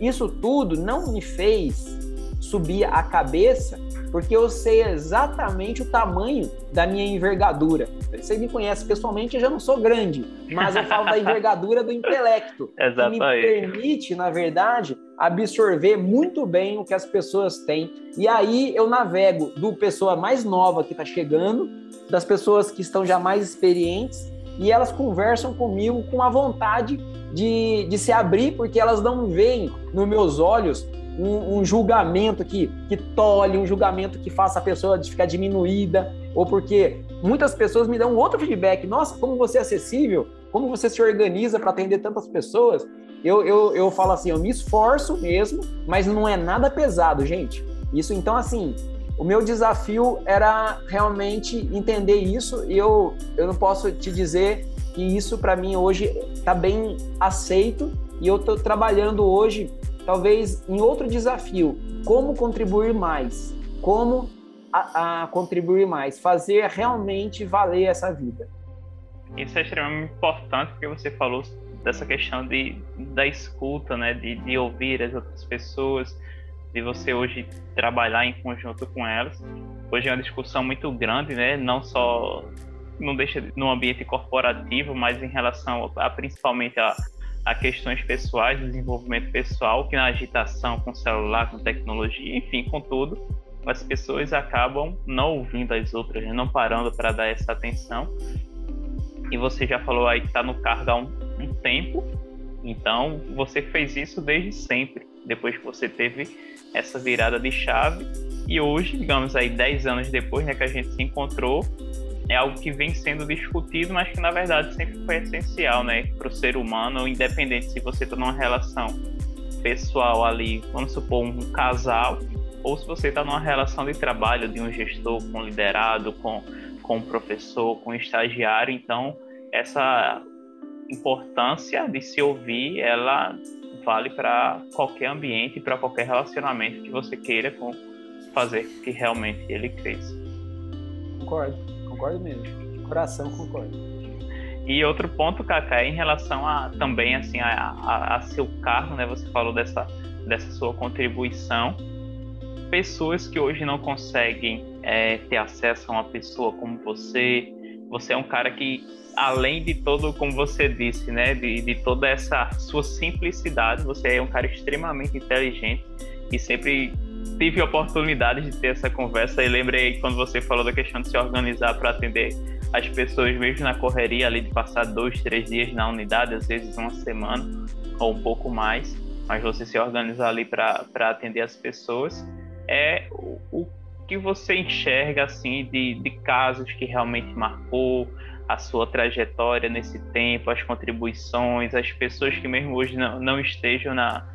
isso tudo não me fez subir a cabeça porque eu sei exatamente o tamanho da minha envergadura. Você me conhece pessoalmente, eu já não sou grande, mas eu falo da envergadura do intelecto. Exatamente. Que me permite, na verdade, absorver muito bem o que as pessoas têm. E aí eu navego do pessoa mais nova que está chegando, das pessoas que estão já mais experientes, e elas conversam comigo com a vontade de, de se abrir, porque elas não veem nos meus olhos um, um, julgamento que, que tolhe, um julgamento que faça a pessoa ficar diminuída, ou porque muitas pessoas me dão outro feedback. Nossa, como você é acessível, como você se organiza para atender tantas pessoas. Eu, eu, eu falo assim, eu me esforço mesmo, mas não é nada pesado, gente. Isso, então, assim, o meu desafio era realmente entender isso e eu, eu não posso te dizer que isso para mim hoje está bem aceito e eu estou trabalhando hoje talvez em outro desafio, como contribuir mais, como a, a contribuir mais, fazer realmente valer essa vida. Isso é extremamente importante porque você falou dessa questão de, da escuta, né, de, de ouvir as outras pessoas, de você hoje trabalhar em conjunto com elas. Hoje é uma discussão muito grande, né, não só não deixa no ambiente corporativo, mas em relação a, principalmente a a questões pessoais, desenvolvimento pessoal, que na agitação com celular, com tecnologia, enfim, com tudo, as pessoas acabam não ouvindo as outras, né? não parando para dar essa atenção. E você já falou aí que está no cargo há um, um tempo, então você fez isso desde sempre, depois que você teve essa virada de chave. E hoje, digamos aí, 10 anos depois né, que a gente se encontrou, é algo que vem sendo discutido, mas que na verdade sempre foi essencial né, para o ser humano, independente se você está numa relação pessoal ali, vamos supor, um casal, ou se você está numa relação de trabalho de um gestor com liderado, com, com um professor, com um estagiário. Então, essa importância de se ouvir, ela vale para qualquer ambiente, para qualquer relacionamento que você queira fazer que realmente ele cresça. Concordo, concordo mesmo. De coração concordo. E outro ponto, Cacá, é em relação a também assim a, a, a seu carro, né? Você falou dessa, dessa sua contribuição pessoas que hoje não conseguem é, ter acesso a uma pessoa como você. Você é um cara que, além de todo, como você disse, né, de, de toda essa sua simplicidade, você é um cara extremamente inteligente e sempre tive oportunidade de ter essa conversa e lembrei quando você falou da questão de se organizar para atender as pessoas mesmo na correria ali de passar dois, três dias na unidade, às vezes uma semana ou um pouco mais, mas você se organizar ali para atender as pessoas. É o, o que você enxerga assim de, de casos que realmente marcou a sua trajetória nesse tempo, as contribuições, as pessoas que mesmo hoje não, não estejam na,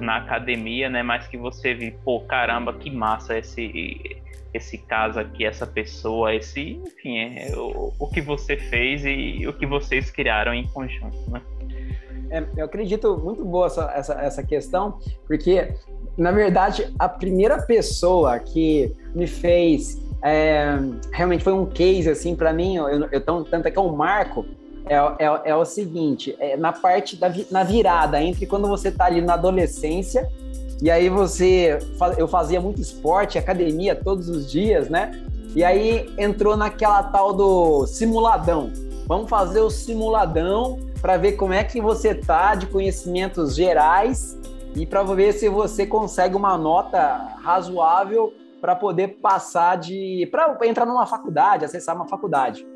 na academia, né, mas que você viu, pô, caramba, que massa esse esse caso aqui, essa pessoa, esse, enfim, é, o, o que você fez e o que vocês criaram em conjunto, né? É, eu acredito muito boa essa, essa, essa questão, porque na verdade, a primeira pessoa que me fez é, realmente foi um case assim para mim. Eu, eu tanto é que é um marco. É, é, é o seguinte: é na parte da na virada entre quando você está ali na adolescência e aí você eu fazia muito esporte, academia todos os dias, né? E aí entrou naquela tal do simuladão. Vamos fazer o simuladão para ver como é que você tá de conhecimentos gerais e para ver se você consegue uma nota razoável para poder passar de. para entrar numa faculdade, acessar uma faculdade.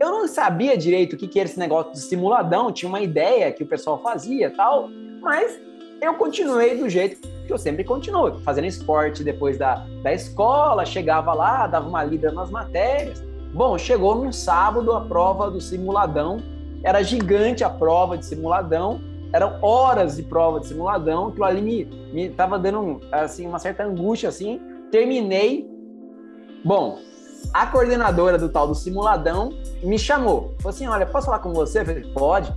Eu não sabia direito o que, que era esse negócio de simuladão, tinha uma ideia que o pessoal fazia tal, mas eu continuei do jeito que eu sempre continuo, fazendo esporte depois da, da escola, chegava lá, dava uma lida nas matérias. Bom, chegou num sábado a prova do simuladão, era gigante a prova de simuladão, eram horas de prova de simuladão, aquilo ali me, me tava dando assim, uma certa angústia assim. Terminei. Bom, a coordenadora do tal do simuladão me chamou. Falou assim: olha, posso falar com você? Eu falei, pode.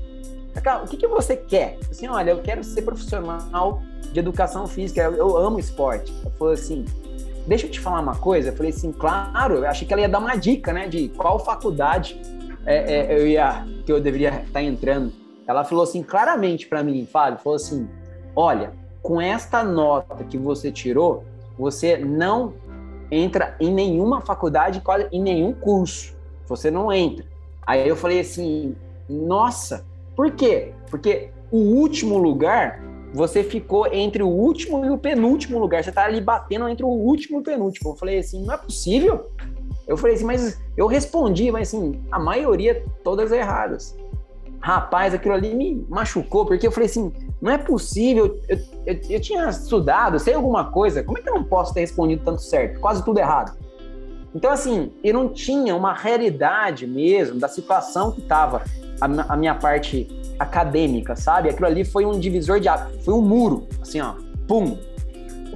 o que, que você quer? Falei assim, olha, eu quero ser profissional de educação física, eu, eu amo esporte. Ela falou assim, deixa eu te falar uma coisa. Eu falei assim, claro, eu achei que ela ia dar uma dica, né, de qual faculdade é, é, eu ia, que eu deveria estar tá entrando. Ela falou assim claramente para mim, Fábio, falou assim: "Olha, com esta nota que você tirou, você não entra em nenhuma faculdade, em nenhum curso. Você não entra". Aí eu falei assim: "Nossa, por quê? Porque o último lugar você ficou entre o último e o penúltimo lugar. Você tá ali batendo entre o último e o penúltimo. Eu falei assim, não é possível. Eu falei assim, mas eu respondi, mas assim, a maioria todas erradas. Rapaz, aquilo ali me machucou, porque eu falei assim: não é possível, eu, eu, eu tinha estudado, sei alguma coisa, como é que eu não posso ter respondido tanto certo? Quase tudo errado. Então, assim, eu não tinha uma realidade mesmo da situação que estava a, a, minha parte acadêmica, sabe? Aquilo ali foi um divisor de água, foi um muro, assim, ó, pum.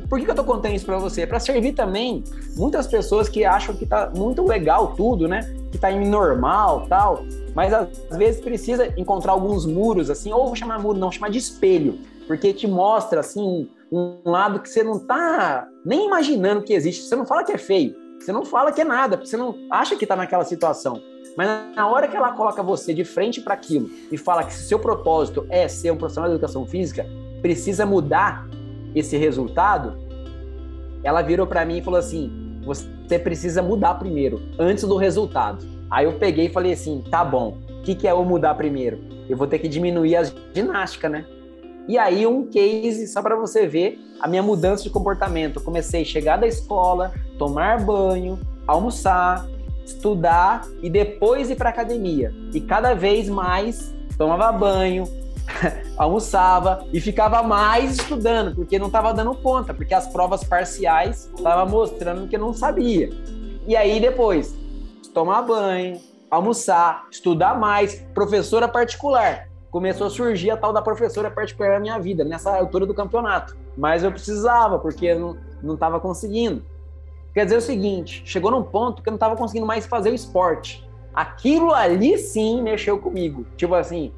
Por que, que eu tô contando isso para você? Para servir também muitas pessoas que acham que tá muito legal tudo, né? Que tá em normal, tal mas às vezes precisa encontrar alguns muros, assim, ou vou chamar muro, não, chamar de espelho, porque te mostra, assim, um, lado que você não tá nem imaginando que existe. Você não fala que é feio, você não fala que é nada, você não acha que tá naquela situação. Mas na hora que ela coloca você de frente para aquilo e fala que se seu propósito é ser um profissional de educação física, precisa mudar esse resultado, ela virou para mim e falou assim: você precisa mudar primeiro, antes do resultado. Aí eu peguei e falei assim: tá bom, o que, que é eu mudar primeiro? eu vou ter que diminuir a ginástica, né? E aí um case só para você ver a minha mudança de comportamento. Eu comecei a chegar da escola, tomar banho, almoçar, estudar e depois ir para academia. E cada vez mais tomava banho, almoçava e ficava mais estudando, porque não estava dando conta, porque as provas parciais estavam mostrando que não sabia. E aí depois, tomar banho, almoçar, estudar mais, professora particular. Começou a surgir a tal da professora particular na minha vida, nessa altura do campeonato. Mas eu precisava, porque eu não estava conseguindo. Quer dizer o seguinte, chegou num ponto que eu não estava conseguindo mais fazer o esporte. Aquilo ali sim mexeu comigo. Tipo assim,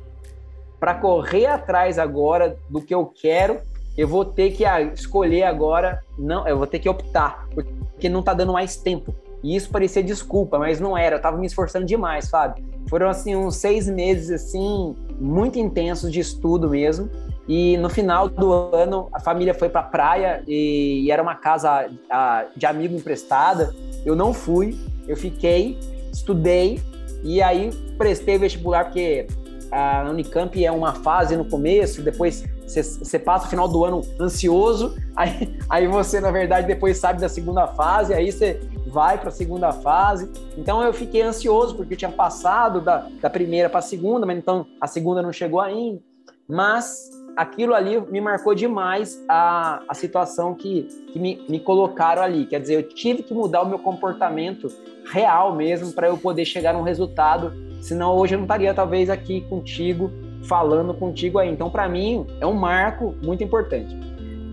para correr atrás agora do que eu quero, eu vou ter que ah, escolher agora, não, eu vou ter que optar, porque não está dando mais tempo. E isso parecia desculpa, mas não era. Eu tava me esforçando demais, Fábio. Foram, assim, uns seis meses, assim, muito intensos de estudo mesmo. E no final do ano, a família foi pra praia e, era uma casa a, de amigo emprestada. Eu não fui, eu fiquei, estudei e aí prestei vestibular, porque a Unicamp é uma fase no começo, depois você passa o final do ano ansioso, aí, aí você, na verdade, depois sabe da segunda fase, aí você vai para a segunda fase. Então eu fiquei ansioso, porque eu tinha passado da, da primeira para a segunda, mas então a segunda não chegou ainda. Mas aquilo ali me marcou demais a, a situação que, que me, me colocaram ali. Quer dizer, eu tive que mudar o meu comportamento real mesmo para eu poder chegar num resultado. Senão hoje eu não estaria talvez aqui contigo, falando contigo aí. Então, para mim, é um marco muito importante.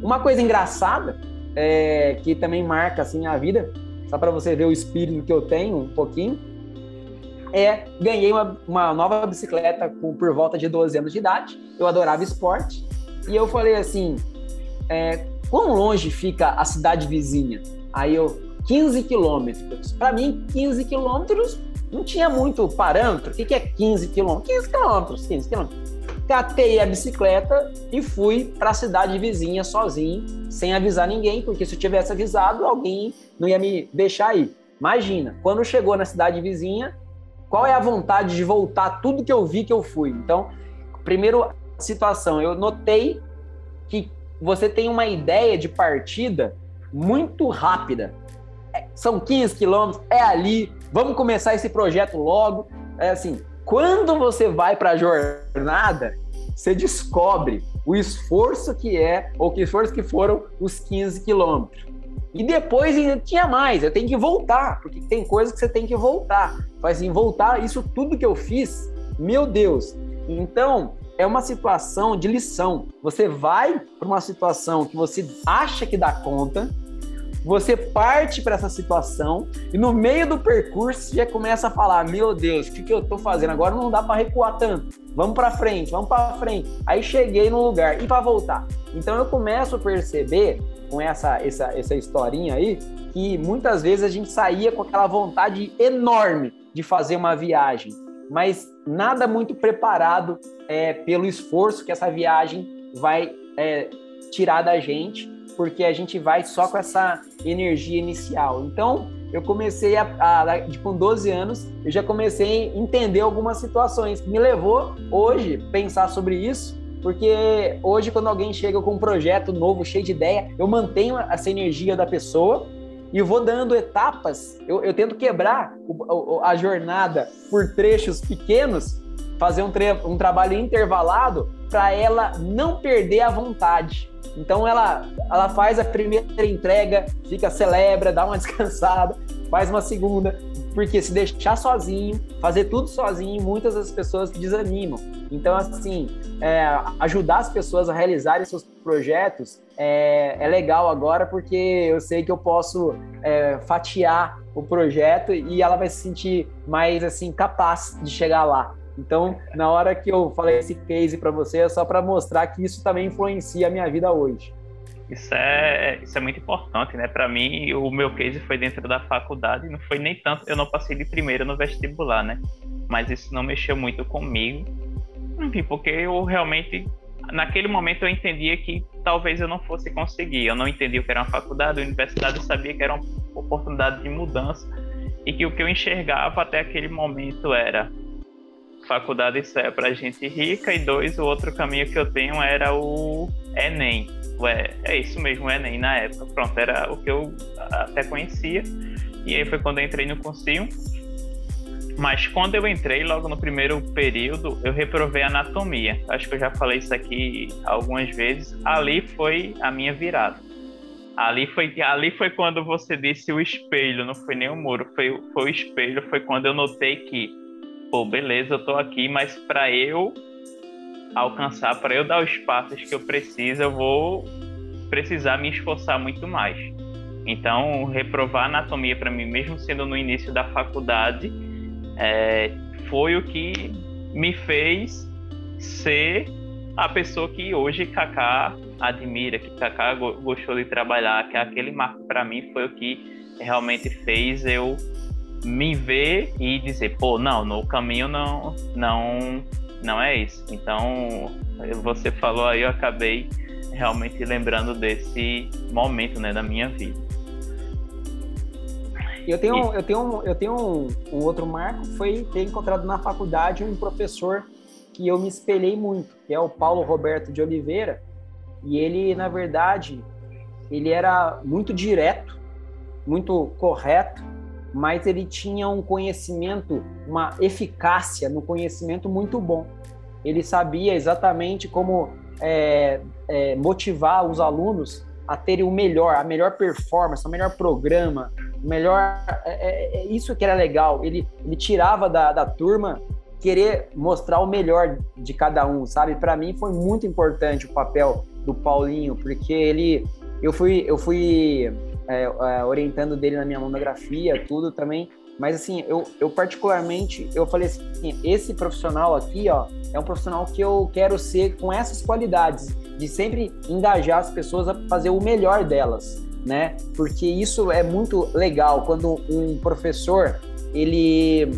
Uma coisa engraçada é, que também marca assim a vida só para você ver o espírito que eu tenho um pouquinho, é ganhei uma, uma nova bicicleta com, por volta de 12 anos de idade. Eu adorava esporte. E eu falei assim: é, quão longe fica a cidade vizinha? Aí eu, 15 quilômetros. Para mim, 15 quilômetros não tinha muito parâmetro. O que, que é 15 quilômetros? 15 quilômetros, 15 quilômetros catei a bicicleta e fui para a cidade vizinha sozinho, sem avisar ninguém, porque se eu tivesse avisado, alguém não ia me deixar ir. Imagina, quando chegou na cidade vizinha, qual é a vontade de voltar tudo que eu vi que eu fui? Então, primeiro situação, eu notei que você tem uma ideia de partida muito rápida. É, são 15 quilômetros, é ali, vamos começar esse projeto logo. É assim, quando você vai para a jornada, você descobre o esforço que é, ou que esforço que foram os 15 quilômetros. E depois ainda tinha mais, eu tenho que voltar, porque tem coisas que você tem que voltar. Faz assim, voltar, isso tudo que eu fiz, meu Deus. Então, é uma situação de lição. Você vai para uma situação que você acha que dá conta, você parte para essa situação e no meio do percurso já começa a falar: Meu Deus, o que, que eu estou fazendo? Agora não dá para recuar tanto. Vamos para frente, vamos para frente. Aí cheguei no lugar e para voltar. Então eu começo a perceber com essa, essa, essa historinha aí que muitas vezes a gente saía com aquela vontade enorme de fazer uma viagem, mas nada muito preparado é, pelo esforço que essa viagem vai é, tirar da gente porque a gente vai só com essa energia inicial. Então, eu comecei a, a, com 12 anos, eu já comecei a entender algumas situações que me levou hoje pensar sobre isso, porque hoje quando alguém chega com um projeto novo, cheio de ideia, eu mantenho essa energia da pessoa e vou dando etapas, eu, eu tento quebrar o, a jornada por trechos pequenos, fazer um, um trabalho intervalado para ela não perder a vontade. Então ela, ela faz a primeira entrega, fica, celebra, dá uma descansada, faz uma segunda, porque se deixar sozinho, fazer tudo sozinho, muitas das pessoas desanimam. Então, assim, é, ajudar as pessoas a realizarem seus projetos é, é, legal agora, porque eu sei que eu posso é, fatiar o projeto e ela vai se sentir mais, assim, capaz de chegar lá. Então, na hora que eu falei esse case para você, é só para mostrar que isso também influencia a minha vida hoje. Isso é, isso é muito importante, né? Para mim, o meu case foi dentro da faculdade, não foi nem tanto, eu não passei de primeira no vestibular, né? Mas isso não mexeu muito comigo. Enfim, porque eu realmente, naquele momento, eu entendia que talvez eu não fosse conseguir. Eu não entendia o que era uma faculdade, a universidade, eu sabia que era uma oportunidade de mudança e que o que eu enxergava até aquele momento era faculdade isso é para gente rica, e dois, o outro caminho que eu tenho era o Enem. É, é isso mesmo, o Enem na época. Pronto, era o que eu até conhecia. E aí foi quando eu entrei no cursinho. Mas quando eu entrei, logo no primeiro período, eu reprovei anatomia. Acho que eu já falei isso aqui algumas vezes. Ali foi a minha virada. Ali foi, ali foi quando você disse o espelho, não foi nem o muro, foi, foi o espelho. Foi quando eu notei que, pô, beleza, eu tô aqui, mas para eu alcançar, para eu dar os passos que eu preciso, eu vou precisar me esforçar muito mais. Então, reprovar anatomia para mim, mesmo sendo no início da faculdade, é, foi o que me fez ser a pessoa que hoje Kaká admira, que Kaká gostou de trabalhar, que aquele marco para mim foi o que realmente fez eu me ver e dizer, pô, não, no caminho não, não, não é isso. Então, você falou aí, eu acabei realmente lembrando desse momento, né, da minha vida. Eu tenho, eu tenho, eu tenho um, um, outro marco, foi ter encontrado na faculdade um professor que eu me espelhei muito, que é o Paulo Roberto de Oliveira, e ele, na verdade, ele era muito direto, muito correto, mas ele tinha um conhecimento, uma eficácia no conhecimento muito bom. Ele sabia exatamente como é, é, motivar os alunos a terem o melhor, a melhor performance, o melhor programa, o melhor. É, é, é, isso que era legal. Ele, ele tirava da, da turma querer mostrar o melhor de cada um, sabe? Para mim foi muito importante o papel do Paulinho, porque ele, eu fui, eu fui é, é, orientando dele na minha monografia, tudo também. Mas assim, eu, eu particularmente, eu falei assim, esse profissional aqui, ó, é um profissional que eu quero ser com essas qualidades, de sempre engajar as pessoas a fazer o melhor delas né? Porque isso é muito legal quando um professor ele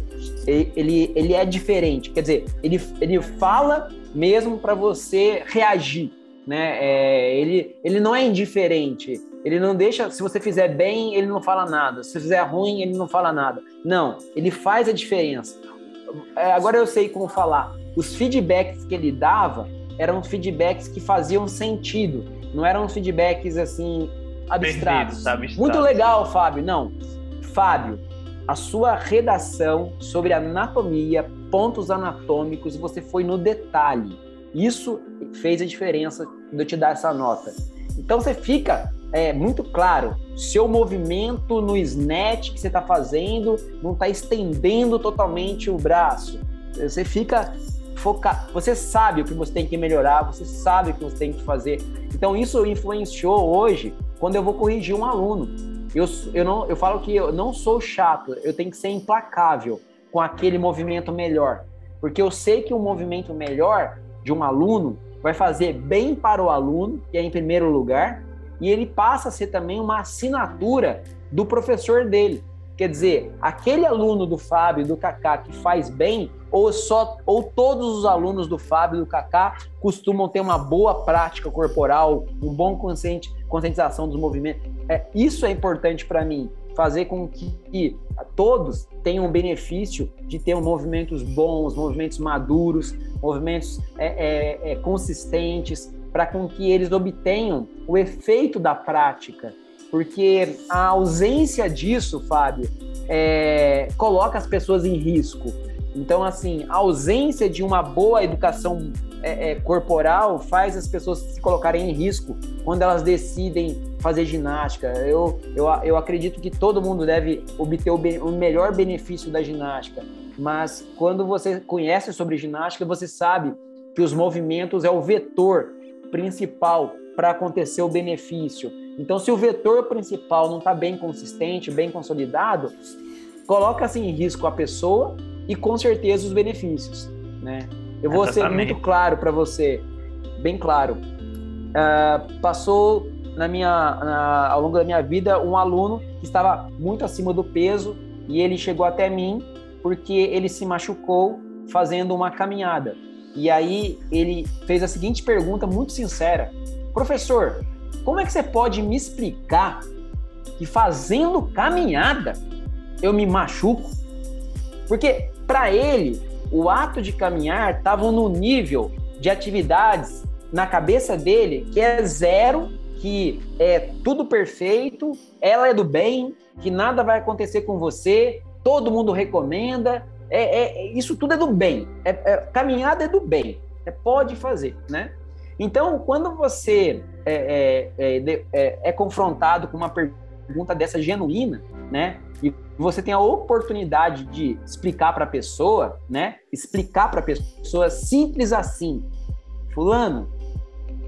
ele, ele é diferente, quer dizer, ele, ele fala mesmo para você reagir, né? É, ele, ele não é indiferente, ele não deixa, se você fizer bem, ele não fala nada, se fizer ruim, ele não fala nada. Não, ele faz a diferença. É, agora eu sei como falar. Os feedbacks que ele dava eram feedbacks que faziam sentido, não eram feedbacks assim abstratos. abstratos. Muito legal, Fábio. Não, Fábio, a sua redação sobre anatomia, pontos anatômicos, você foi no detalhe. Isso fez a diferença de eu te dar essa nota. Então você fica é, muito claro, seu movimento no snatch que você está fazendo não está estendendo totalmente o braço. Você fica focado, você sabe o que você tem que melhorar, você sabe o que você tem que fazer. Então isso influenciou hoje quando eu vou corrigir um aluno. Eu, eu, não, eu falo que eu não sou chato, eu tenho que ser implacável com aquele movimento melhor. Porque eu sei que um movimento melhor de um aluno vai fazer bem para o aluno, que é em primeiro lugar, e ele passa a ser também uma assinatura do professor dele. Quer dizer, aquele aluno do Fábio, do Kaká, que faz bem, ou só ou todos os alunos do Fábio do Kaká costumam ter uma boa prática corporal, um bom consciente, conscientização dos movimentos. É, isso é importante para mim, fazer com que todos tenham o benefício de ter movimentos bons, movimentos maduros, movimentos é, é, é consistentes, para com que eles obtenham o efeito da prática. Porque a ausência disso, Fábio, é, coloca as pessoas em risco. Então, assim, a ausência de uma boa educação é, é, corporal faz as pessoas se colocarem em risco quando elas decidem fazer ginástica. Eu, eu, eu acredito que todo mundo deve obter o, o melhor benefício da ginástica, mas quando você conhece sobre ginástica, você sabe que os movimentos é o vetor principal para acontecer o benefício. Então, se o vetor principal não está bem consistente, bem consolidado, coloca-se em risco a pessoa e com certeza os benefícios, né? Eu vou Exatamente. ser muito claro para você, bem claro. Uh, passou na minha, na, ao longo da minha vida um aluno que estava muito acima do peso e ele chegou até mim porque ele se machucou fazendo uma caminhada. E aí ele fez a seguinte pergunta muito sincera: Professor, como é que você pode me explicar que fazendo caminhada eu me machuco? Porque para ele o ato de caminhar estava no nível de atividades na cabeça dele que é zero, que é tudo perfeito, ela é do bem, que nada vai acontecer com você, todo mundo recomenda, é, é isso tudo é do bem. É, é, caminhada é do bem, é, pode fazer, né? Então, quando você é, é, é, confrontado com uma pergunta dessa genuína, né? E você tem a oportunidade de explicar para a pessoa, né? Explicar para a pessoa simples assim, fulano,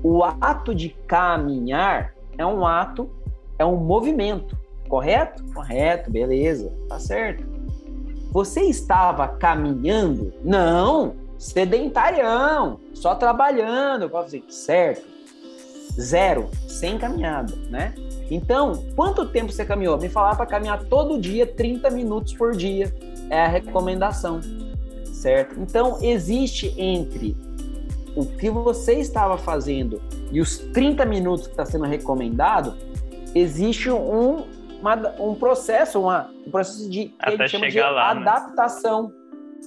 o ato de caminhar é um ato, é um movimento, correto? Correto, beleza, tá certo. Você estava caminhando? Não, sedentarião, só trabalhando. Eu dizer, certo. Zero, sem caminhada, né? Então, quanto tempo você caminhou? Me falava para caminhar todo dia, 30 minutos por dia. É a recomendação, certo? Então, existe entre o que você estava fazendo e os 30 minutos que está sendo recomendado, existe um, uma, um processo, uma, um processo de, que Até a gente chama de lá, né? adaptação,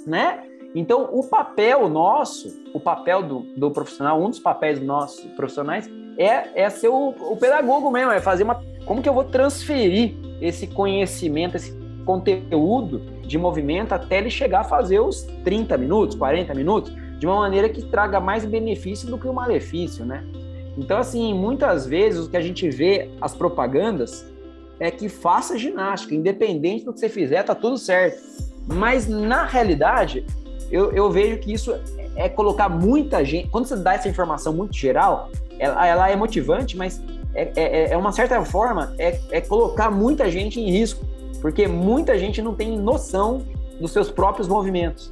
né? né? Então, o papel nosso, o papel do, do profissional, um dos papéis nossos profissionais é, é ser o, o pedagogo mesmo, é fazer uma. Como que eu vou transferir esse conhecimento, esse conteúdo de movimento até ele chegar a fazer os 30 minutos, 40 minutos, de uma maneira que traga mais benefício do que o malefício, né? Então, assim, muitas vezes o que a gente vê as propagandas é que faça ginástica, independente do que você fizer, tá tudo certo. Mas na realidade, eu, eu vejo que isso é colocar muita gente. Quando você dá essa informação muito geral, ela, ela é motivante, mas é, é, é uma certa forma é, é colocar muita gente em risco, porque muita gente não tem noção dos seus próprios movimentos.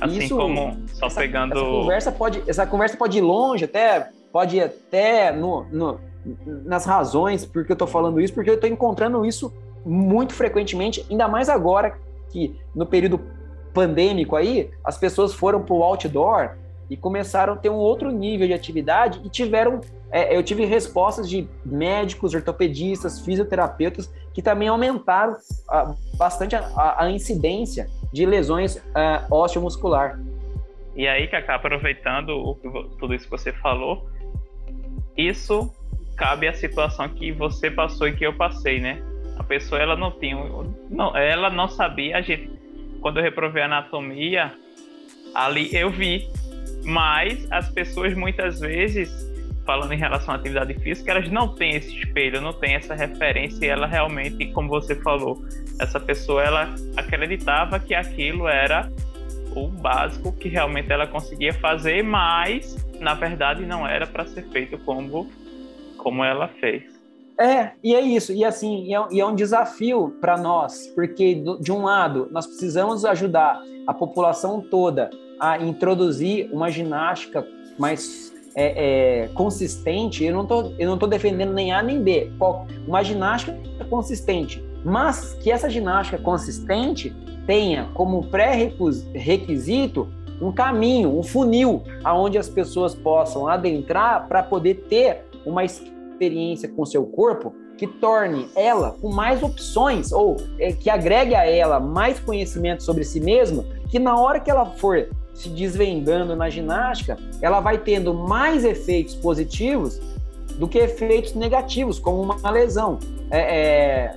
Assim isso, como só essa, pegando essa conversa pode essa conversa pode ir longe até pode ir até no, no nas razões porque eu estou falando isso porque eu estou encontrando isso muito frequentemente ainda mais agora que no período pandêmico aí, as pessoas foram para o outdoor e começaram a ter um outro nível de atividade e tiveram. É, eu tive respostas de médicos, ortopedistas, fisioterapeutas que também aumentaram ah, bastante a, a, incidência de lesões ah, osteomuscular. E aí, Cacá, aproveitando o, tudo isso que você falou, isso cabe à situação que você passou e que eu passei, né? A pessoa ela não tinha, não, ela não sabia, a gente quando eu reprovei anatomia, ali eu vi. Mas as pessoas muitas vezes, falando em relação à atividade física, elas não têm esse espelho, não têm essa referência e ela realmente, como você falou, essa pessoa ela acreditava que aquilo era o básico que realmente ela conseguia fazer, mas na verdade não era para ser feito como como ela fez. É, e é isso. E assim, e é, e é um desafio para nós, porque do, de um lado, nós precisamos ajudar a população toda a introduzir uma ginástica mais é, é, consistente. Eu não tô, eu não tô defendendo nem A nem B. Uma ginástica consistente, mas que essa ginástica consistente tenha como pré-requisito um caminho, um funil, aonde as pessoas possam adentrar para poder ter uma experiência com seu corpo que torne ela com mais opções ou é, que agregue a ela mais conhecimento sobre si mesma, que na hora que ela for se desvendando na ginástica, ela vai tendo mais efeitos positivos do que efeitos negativos, como uma lesão. É, é,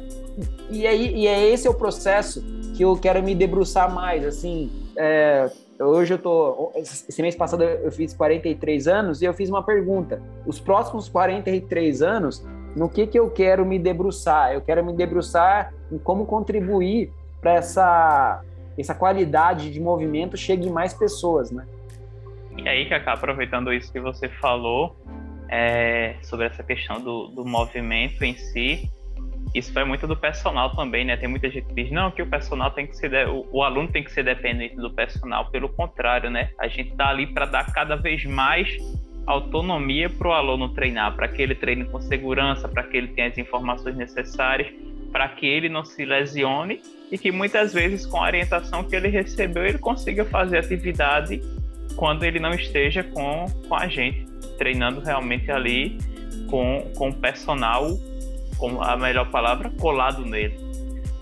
e, é, e é esse é o processo que eu quero me debruçar mais, assim, é, Hoje eu tô. Esse mês passado eu fiz 43 anos e eu fiz uma pergunta. Os próximos 43 anos, no que, que eu quero me debruçar? Eu quero me debruçar em como contribuir para essa, essa qualidade de movimento chegue em mais pessoas, né? E aí, Cacá, aproveitando isso que você falou é, sobre essa questão do, do movimento em si, isso vai muito do personal também, né? Tem muita gente que diz, não, que o personal tem que ser, de... o, aluno tem que ser dependente do personal. Pelo contrário, né? A gente tá ali para dar cada vez mais autonomia para o aluno treinar, para que ele treine com segurança, para que ele tenha as informações necessárias, para que ele não se lesione e que muitas vezes com a orientação que ele recebeu ele consiga fazer atividade quando ele não esteja com, com a gente, treinando realmente ali com, com o personal com a melhor palavra, colado nele.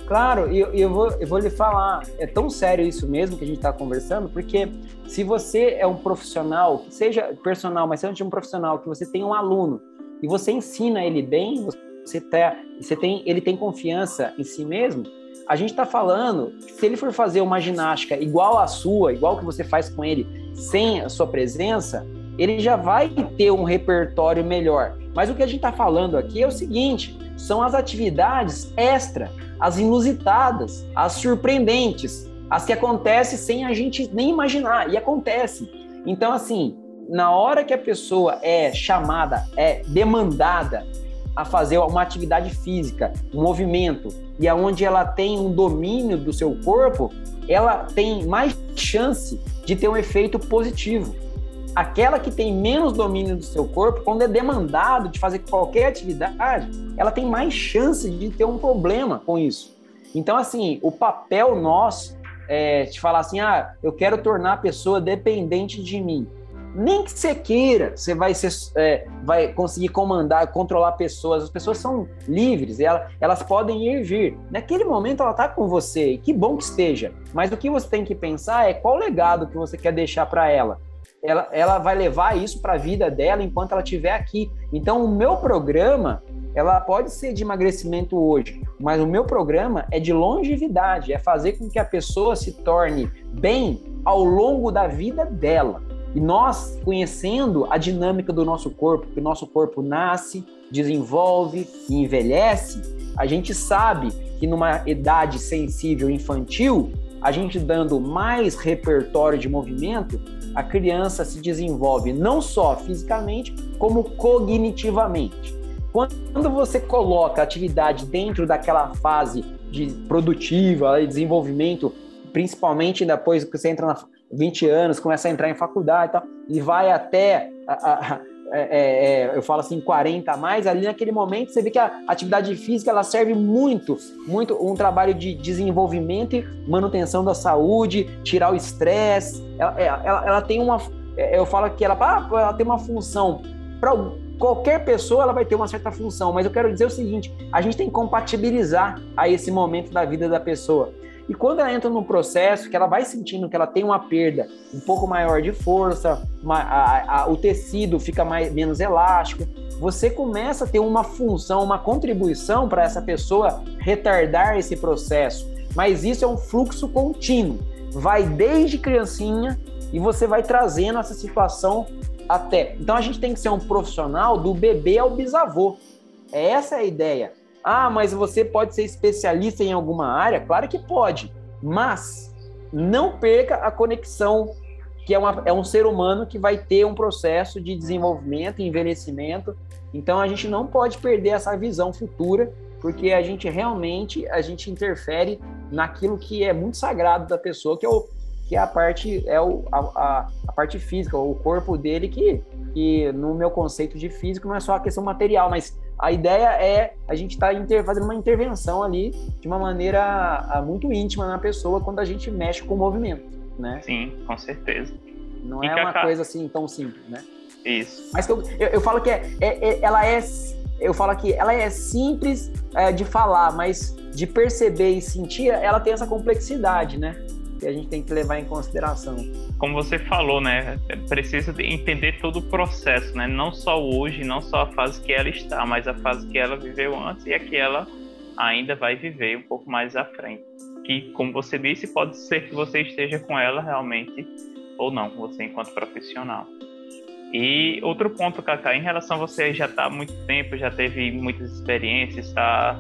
Claro, e eu, eu, vou, eu vou lhe falar, é tão sério isso mesmo que a gente está conversando, porque se você é um profissional, seja personal, mas seja um profissional, que você tem um aluno e você ensina ele bem, você, tá, você tem, ele tem confiança em si mesmo, a gente está falando que se ele for fazer uma ginástica igual à sua, igual que você faz com ele, sem a sua presença, ele já vai ter um repertório melhor. Mas o que a gente está falando aqui é o seguinte: são as atividades extra, as inusitadas, as surpreendentes, as que acontecem sem a gente nem imaginar, e acontece. Então, assim, na hora que a pessoa é chamada, é demandada a fazer uma atividade física, um movimento, e aonde ela tem um domínio do seu corpo, ela tem mais chance de ter um efeito positivo. Aquela que tem menos domínio do seu corpo, quando é demandado de fazer qualquer atividade, ela tem mais chance de ter um problema com isso. Então, assim, o papel nosso é de falar assim: ah, eu quero tornar a pessoa dependente de mim nem que você queira, você vai, ser, é, vai conseguir comandar, controlar pessoas. As pessoas são livres, elas, elas podem ir e vir. Naquele momento ela está com você, e que bom que esteja. Mas o que você tem que pensar é qual legado que você quer deixar para ela. Ela. Ela vai levar isso para a vida dela enquanto ela estiver aqui. Então, o meu programa, ela pode ser de emagrecimento hoje, mas o meu programa é de longevidade, é fazer com que a pessoa se torne bem ao longo da vida dela. E nós, conhecendo a dinâmica do nosso corpo, que o nosso corpo nasce, desenvolve e envelhece, a gente sabe que numa idade sensível infantil, a gente dando mais repertório de movimento, a criança se desenvolve não só fisicamente, como cognitivamente. Quando você coloca a atividade dentro daquela fase de produtiva, de desenvolvimento, principalmente depois que você entra na, 20 anos, começa a entrar em faculdade e tal, e vai até, a, a, é, é, é, eu falo assim, 40 a mais, ali naquele momento você vê que a atividade física ela serve muito, muito um trabalho de desenvolvimento e manutenção da saúde, tirar o estresse, ela, é, ela, ela, tem uma, é, eu falo que ela, ah, ela tem uma função para qualquer pessoa ela vai ter uma certa função, mas eu quero dizer o seguinte: a gente tem que compatibilizar a esse momento da vida da pessoa. E quando ela entra num processo que ela vai sentindo que ela tem uma perda um pouco maior de força, uma, a, a, o tecido fica mais, menos elástico, você começa a ter uma função, uma contribuição para essa pessoa retardar esse processo. Mas isso é um fluxo contínuo. Vai desde criancinha e você vai trazendo essa situação até. Então a gente tem que ser um profissional do bebê ao bisavô. Essa é a ideia. Ah, mas você pode ser especialista em alguma área? Claro que pode, mas não perca a conexão, que é, uma, é um ser humano que vai ter um processo de desenvolvimento envelhecimento. Então a gente não pode perder essa visão futura, porque a gente realmente a gente interfere naquilo que é muito sagrado da pessoa, que é o que é a parte é o, a, a, parte física, o corpo dele que, que no meu conceito de físico não é só a questão material, mas a ideia é a gente estar tá fazendo uma intervenção ali de uma maneira ah, muito íntima na pessoa quando a gente mexe com o movimento, né? Sim, com certeza. Não e é uma coisa assim tão simples, né? Isso. Mas eu, eu, eu falo que é, é, é, ela é, eu falo que ela é simples é, de falar, mas de perceber e sentir, ela tem essa complexidade, né? Que a gente tem que levar em consideração. Como você falou, né? Precisa entender todo o processo, né? Não só hoje, não só a fase que ela está, mas a fase que ela viveu antes e a que ela ainda vai viver um pouco mais à frente. Que, como você disse, pode ser que você esteja com ela realmente ou não, você enquanto profissional. E outro ponto, Cacá, em relação a você já está há muito tempo, já teve muitas experiências, está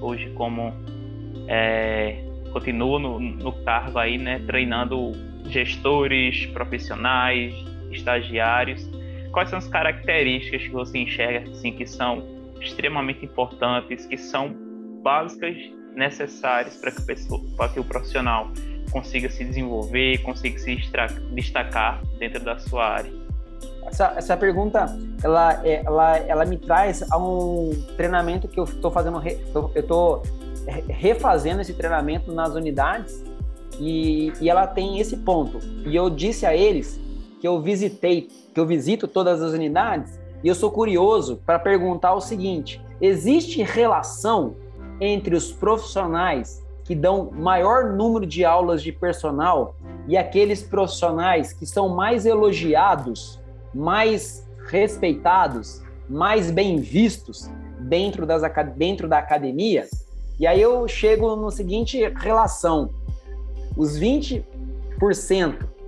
hoje como é, continua no, no cargo aí, né, treinando gestores, profissionais, estagiários. Quais são as características que você enxerga assim que são extremamente importantes, que são básicas, necessárias para que, que o profissional consiga se desenvolver, consiga se destacar dentro da sua área? Essa, essa pergunta, ela, é, ela, ela me traz a um treinamento que eu estou fazendo, eu estou refazendo esse treinamento nas unidades e, e ela tem esse ponto. E eu disse a eles que eu visitei, que eu visito todas as unidades e eu sou curioso para perguntar o seguinte: existe relação entre os profissionais que dão maior número de aulas de personal e aqueles profissionais que são mais elogiados, mais respeitados, mais bem vistos dentro, das, dentro da academia. E aí eu chego no seguinte relação: os 20%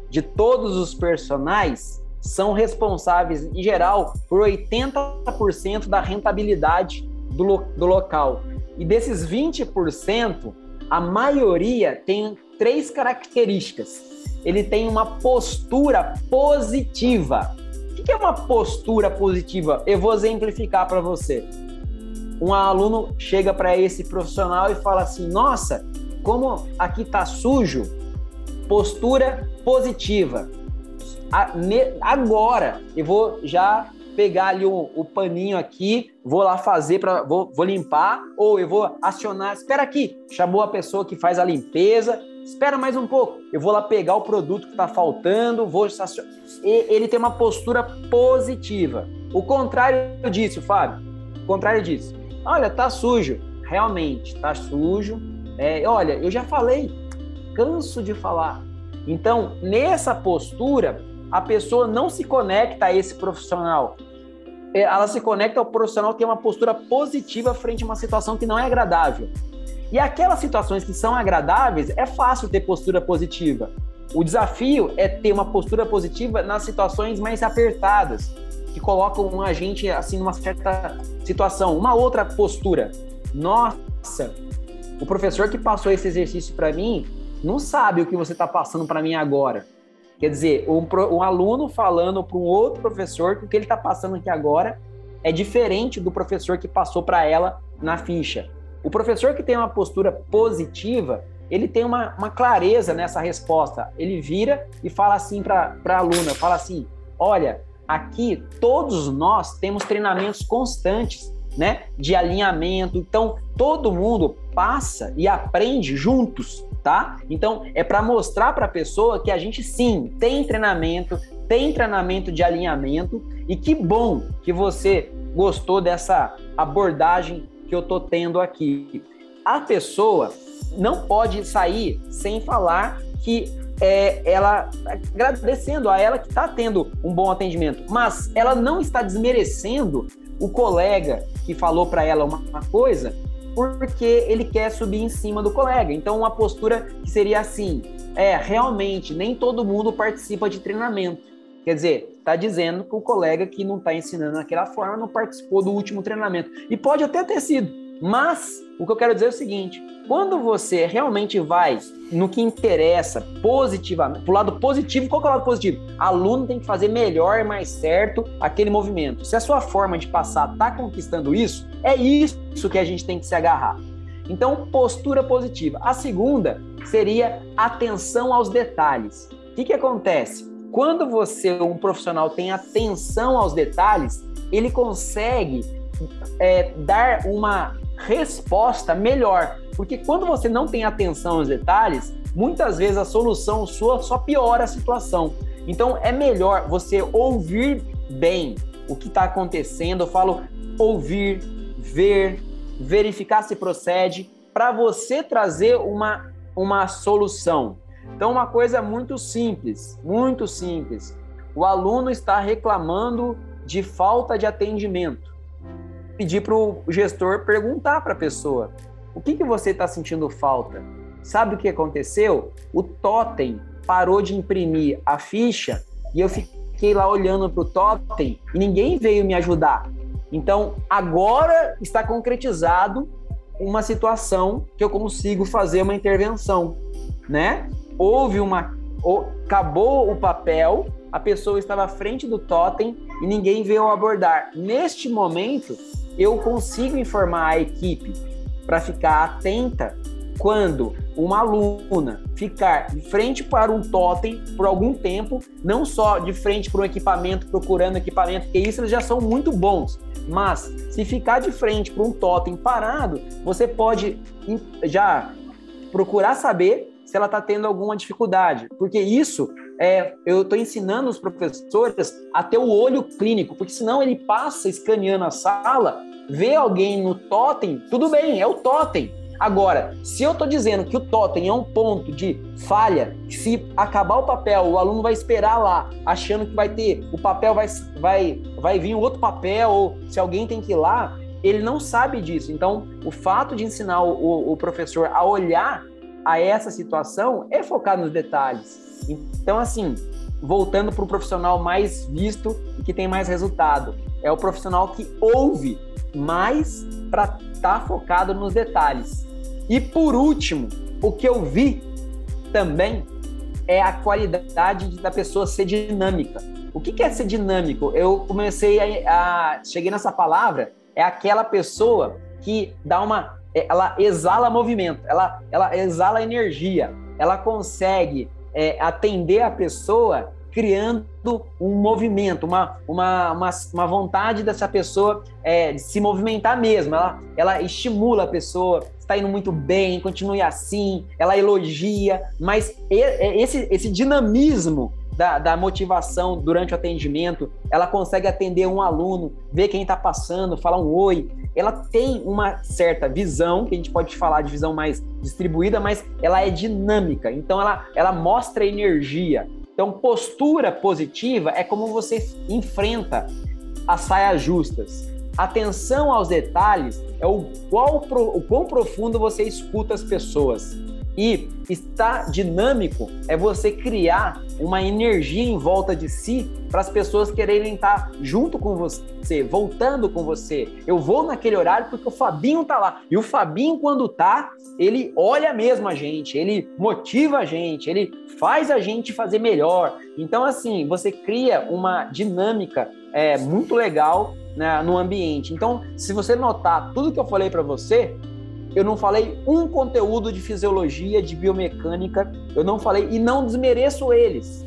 de todos os personagens são responsáveis, em geral, por 80% da rentabilidade do, lo do local. E desses 20%, a maioria tem três características. Ele tem uma postura positiva. O que é uma postura positiva? Eu vou exemplificar para você. Um aluno chega para esse profissional e fala assim: Nossa, como aqui tá sujo, postura positiva. Agora eu vou já pegar ali o, o paninho aqui, vou lá fazer para vou, vou limpar ou eu vou acionar. Espera aqui, chamou a pessoa que faz a limpeza. Espera mais um pouco, eu vou lá pegar o produto que está faltando, vou. Ele tem uma postura positiva. O contrário disso, Fábio. O contrário disso. Olha, tá sujo. Realmente, tá sujo. É, olha, eu já falei, canso de falar. Então, nessa postura, a pessoa não se conecta a esse profissional. É, ela se conecta ao profissional que tem uma postura positiva frente a uma situação que não é agradável. E aquelas situações que são agradáveis, é fácil ter postura positiva. O desafio é ter uma postura positiva nas situações mais apertadas, que colocam a gente assim numa certa situação. Uma outra postura. Nossa, o professor que passou esse exercício para mim não sabe o que você está passando para mim agora. Quer dizer, um, um aluno falando para um outro professor que o que ele está passando aqui agora é diferente do professor que passou para ela na ficha. O professor que tem uma postura positiva, ele tem uma, uma clareza nessa resposta. Ele vira e fala assim para a aluna, fala assim, olha, aqui todos nós temos treinamentos constantes, né, de alinhamento. Então, todo mundo passa e aprende juntos tá? Então, é para mostrar para a pessoa que a gente sim tem treinamento, tem treinamento de alinhamento e que bom que você gostou dessa abordagem que eu tô tendo aqui. A pessoa não pode sair sem falar que é, ela agradecendo a ela que está tendo um bom atendimento, mas ela não está desmerecendo o colega que falou para ela uma, uma coisa porque ele quer subir em cima do colega. Então, uma postura que seria assim: é, realmente, nem todo mundo participa de treinamento. Quer dizer, está dizendo que o colega que não está ensinando daquela forma não participou do último treinamento. E pode até ter sido, mas o que eu quero dizer é o seguinte: quando você realmente vai no que interessa positivamente, pro lado positivo, qual é o lado positivo? Aluno tem que fazer melhor e mais certo aquele movimento. Se a sua forma de passar está conquistando isso, é isso que a gente tem que se agarrar. Então, postura positiva. A segunda seria atenção aos detalhes. O que, que acontece? Quando você, um profissional, tem atenção aos detalhes, ele consegue é, dar uma resposta melhor. Porque quando você não tem atenção aos detalhes, muitas vezes a solução sua só piora a situação. Então é melhor você ouvir bem o que está acontecendo. Eu falo ouvir, ver, verificar se procede, para você trazer uma, uma solução. Então, uma coisa muito simples, muito simples. O aluno está reclamando de falta de atendimento pedir para o gestor perguntar para a pessoa: o que, que você está sentindo falta? Sabe o que aconteceu? O totem parou de imprimir a ficha e eu fiquei lá olhando para o totem e ninguém veio me ajudar. Então, agora está concretizado uma situação que eu consigo fazer uma intervenção, né? Houve uma acabou o papel, a pessoa estava à frente do totem e ninguém veio abordar. Neste momento, eu consigo informar a equipe para ficar atenta quando uma aluna ficar de frente para um totem por algum tempo, não só de frente para um equipamento, procurando equipamento, porque isso eles já são muito bons, mas se ficar de frente para um totem parado, você pode já procurar saber ela está tendo alguma dificuldade, porque isso é, eu estou ensinando os professores a ter o olho clínico, porque senão ele passa escaneando a sala, vê alguém no totem, tudo bem, é o totem. Agora, se eu estou dizendo que o totem é um ponto de falha, se acabar o papel, o aluno vai esperar lá, achando que vai ter, o papel vai, vai, vai vir outro papel, ou se alguém tem que ir lá, ele não sabe disso. Então, o fato de ensinar o, o professor a olhar a essa situação é focar nos detalhes. Então, assim, voltando para o profissional mais visto e que tem mais resultado, é o profissional que ouve mais para estar tá focado nos detalhes. E por último, o que eu vi também é a qualidade da pessoa ser dinâmica. O que é ser dinâmico? Eu comecei a, a cheguei nessa palavra, é aquela pessoa que dá uma ela exala movimento, ela, ela exala energia, ela consegue é, atender a pessoa criando um movimento, uma, uma, uma, uma vontade dessa pessoa é, de se movimentar mesmo. Ela, ela estimula a pessoa, está indo muito bem, continue assim, ela elogia, mas esse, esse dinamismo da, da, motivação durante o atendimento, ela consegue atender um aluno, ver quem está passando, falar um oi. Ela tem uma certa visão, que a gente pode falar de visão mais distribuída, mas ela é dinâmica. Então, ela, ela mostra energia. Então, postura positiva é como você enfrenta as saias justas. Atenção aos detalhes é o, qual, o quão profundo você escuta as pessoas. E estar dinâmico é você criar uma energia em volta de si para as pessoas quererem estar junto com você, voltando com você. Eu vou naquele horário porque o Fabinho tá lá. E o Fabinho, quando tá, ele olha mesmo a gente, ele motiva a gente, ele faz a gente fazer melhor. Então, assim, você cria uma dinâmica é, muito legal né, no ambiente. Então, se você notar tudo que eu falei para você, eu não falei um conteúdo de fisiologia, de biomecânica, eu não falei e não desmereço eles.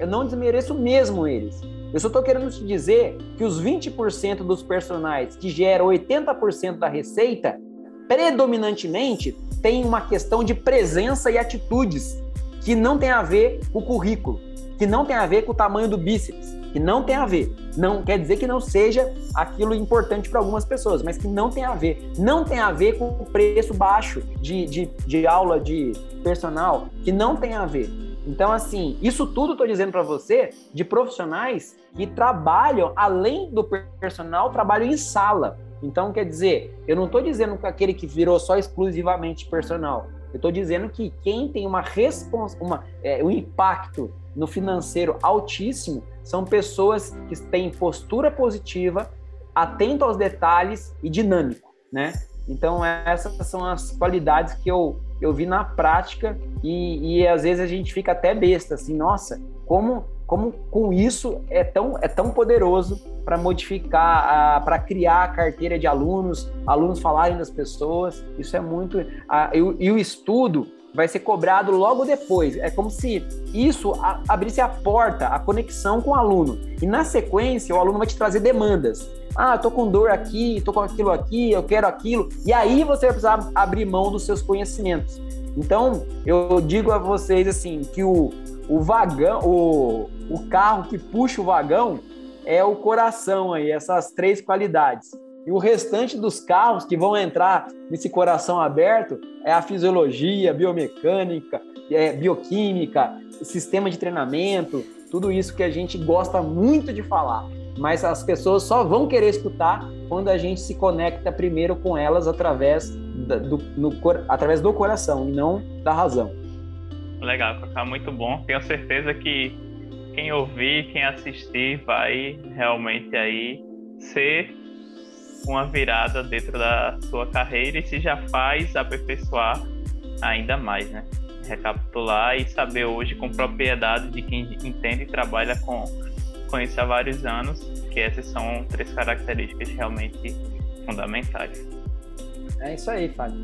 Eu não desmereço mesmo eles. Eu só estou querendo te dizer que os 20% dos personagens que geram 80% da receita, predominantemente, tem uma questão de presença e atitudes que não tem a ver com o currículo, que não tem a ver com o tamanho do bíceps, que não tem a ver. Não quer dizer que não seja aquilo importante para algumas pessoas, mas que não tem a ver. Não tem a ver com o preço baixo de, de, de aula de personal, que não tem a ver. Então, assim, isso tudo estou dizendo para você de profissionais que trabalham, além do personal, trabalham em sala. Então, quer dizer, eu não estou dizendo que aquele que virou só exclusivamente personal. Eu estou dizendo que quem tem uma respons uma, é, um impacto no financeiro altíssimo são pessoas que têm postura positiva, atento aos detalhes e dinâmico, né? Então essas são as qualidades que eu, eu vi na prática e, e às vezes a gente fica até besta, assim, nossa, como como com isso é tão, é tão poderoso para modificar, para criar a carteira de alunos, alunos falarem das pessoas, isso é muito. A, e, e o estudo vai ser cobrado logo depois. É como se isso abrisse a porta, a conexão com o aluno. E na sequência, o aluno vai te trazer demandas. Ah, tô com dor aqui, tô com aquilo aqui, eu quero aquilo. E aí você vai precisar abrir mão dos seus conhecimentos. Então, eu digo a vocês assim que o, o vagão, o, o carro que puxa o vagão é o coração aí, essas três qualidades. E o restante dos carros que vão entrar nesse coração aberto é a fisiologia, biomecânica, é, bioquímica, sistema de treinamento, tudo isso que a gente gosta muito de falar. Mas as pessoas só vão querer escutar quando a gente se conecta primeiro com elas através, do, no, através do coração e não da razão. Legal, tá muito bom. Tenho certeza que quem ouvir, quem assistir, vai realmente aí ser uma virada dentro da sua carreira e se já faz aperfeiçoar ainda mais, né? Recapitular e saber hoje com propriedade de quem entende e trabalha com, com isso há vários anos, que essas são três características realmente fundamentais. É isso aí, Fábio.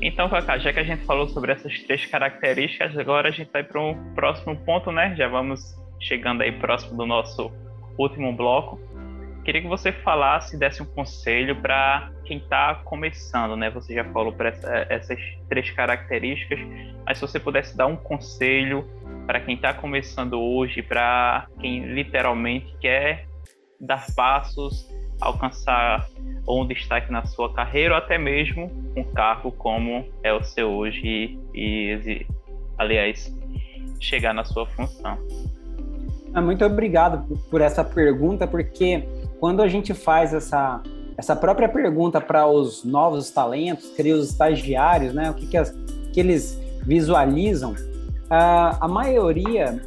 Então, Cacá, já que a gente falou sobre essas três características, agora a gente vai para o próximo ponto, né? Já vamos chegando aí próximo do nosso último bloco Queria que você falasse, desse um conselho para quem está começando, né? Você já falou para essa, essas três características, mas se você pudesse dar um conselho para quem está começando hoje, para quem literalmente quer dar passos alcançar um destaque na sua carreira ou até mesmo um cargo como é o seu hoje e, aliás, chegar na sua função. Ah, muito obrigado por essa pergunta, porque quando a gente faz essa, essa própria pergunta para os novos talentos, queria os estagiários, né, o que, que, as, que eles visualizam, a, maioria,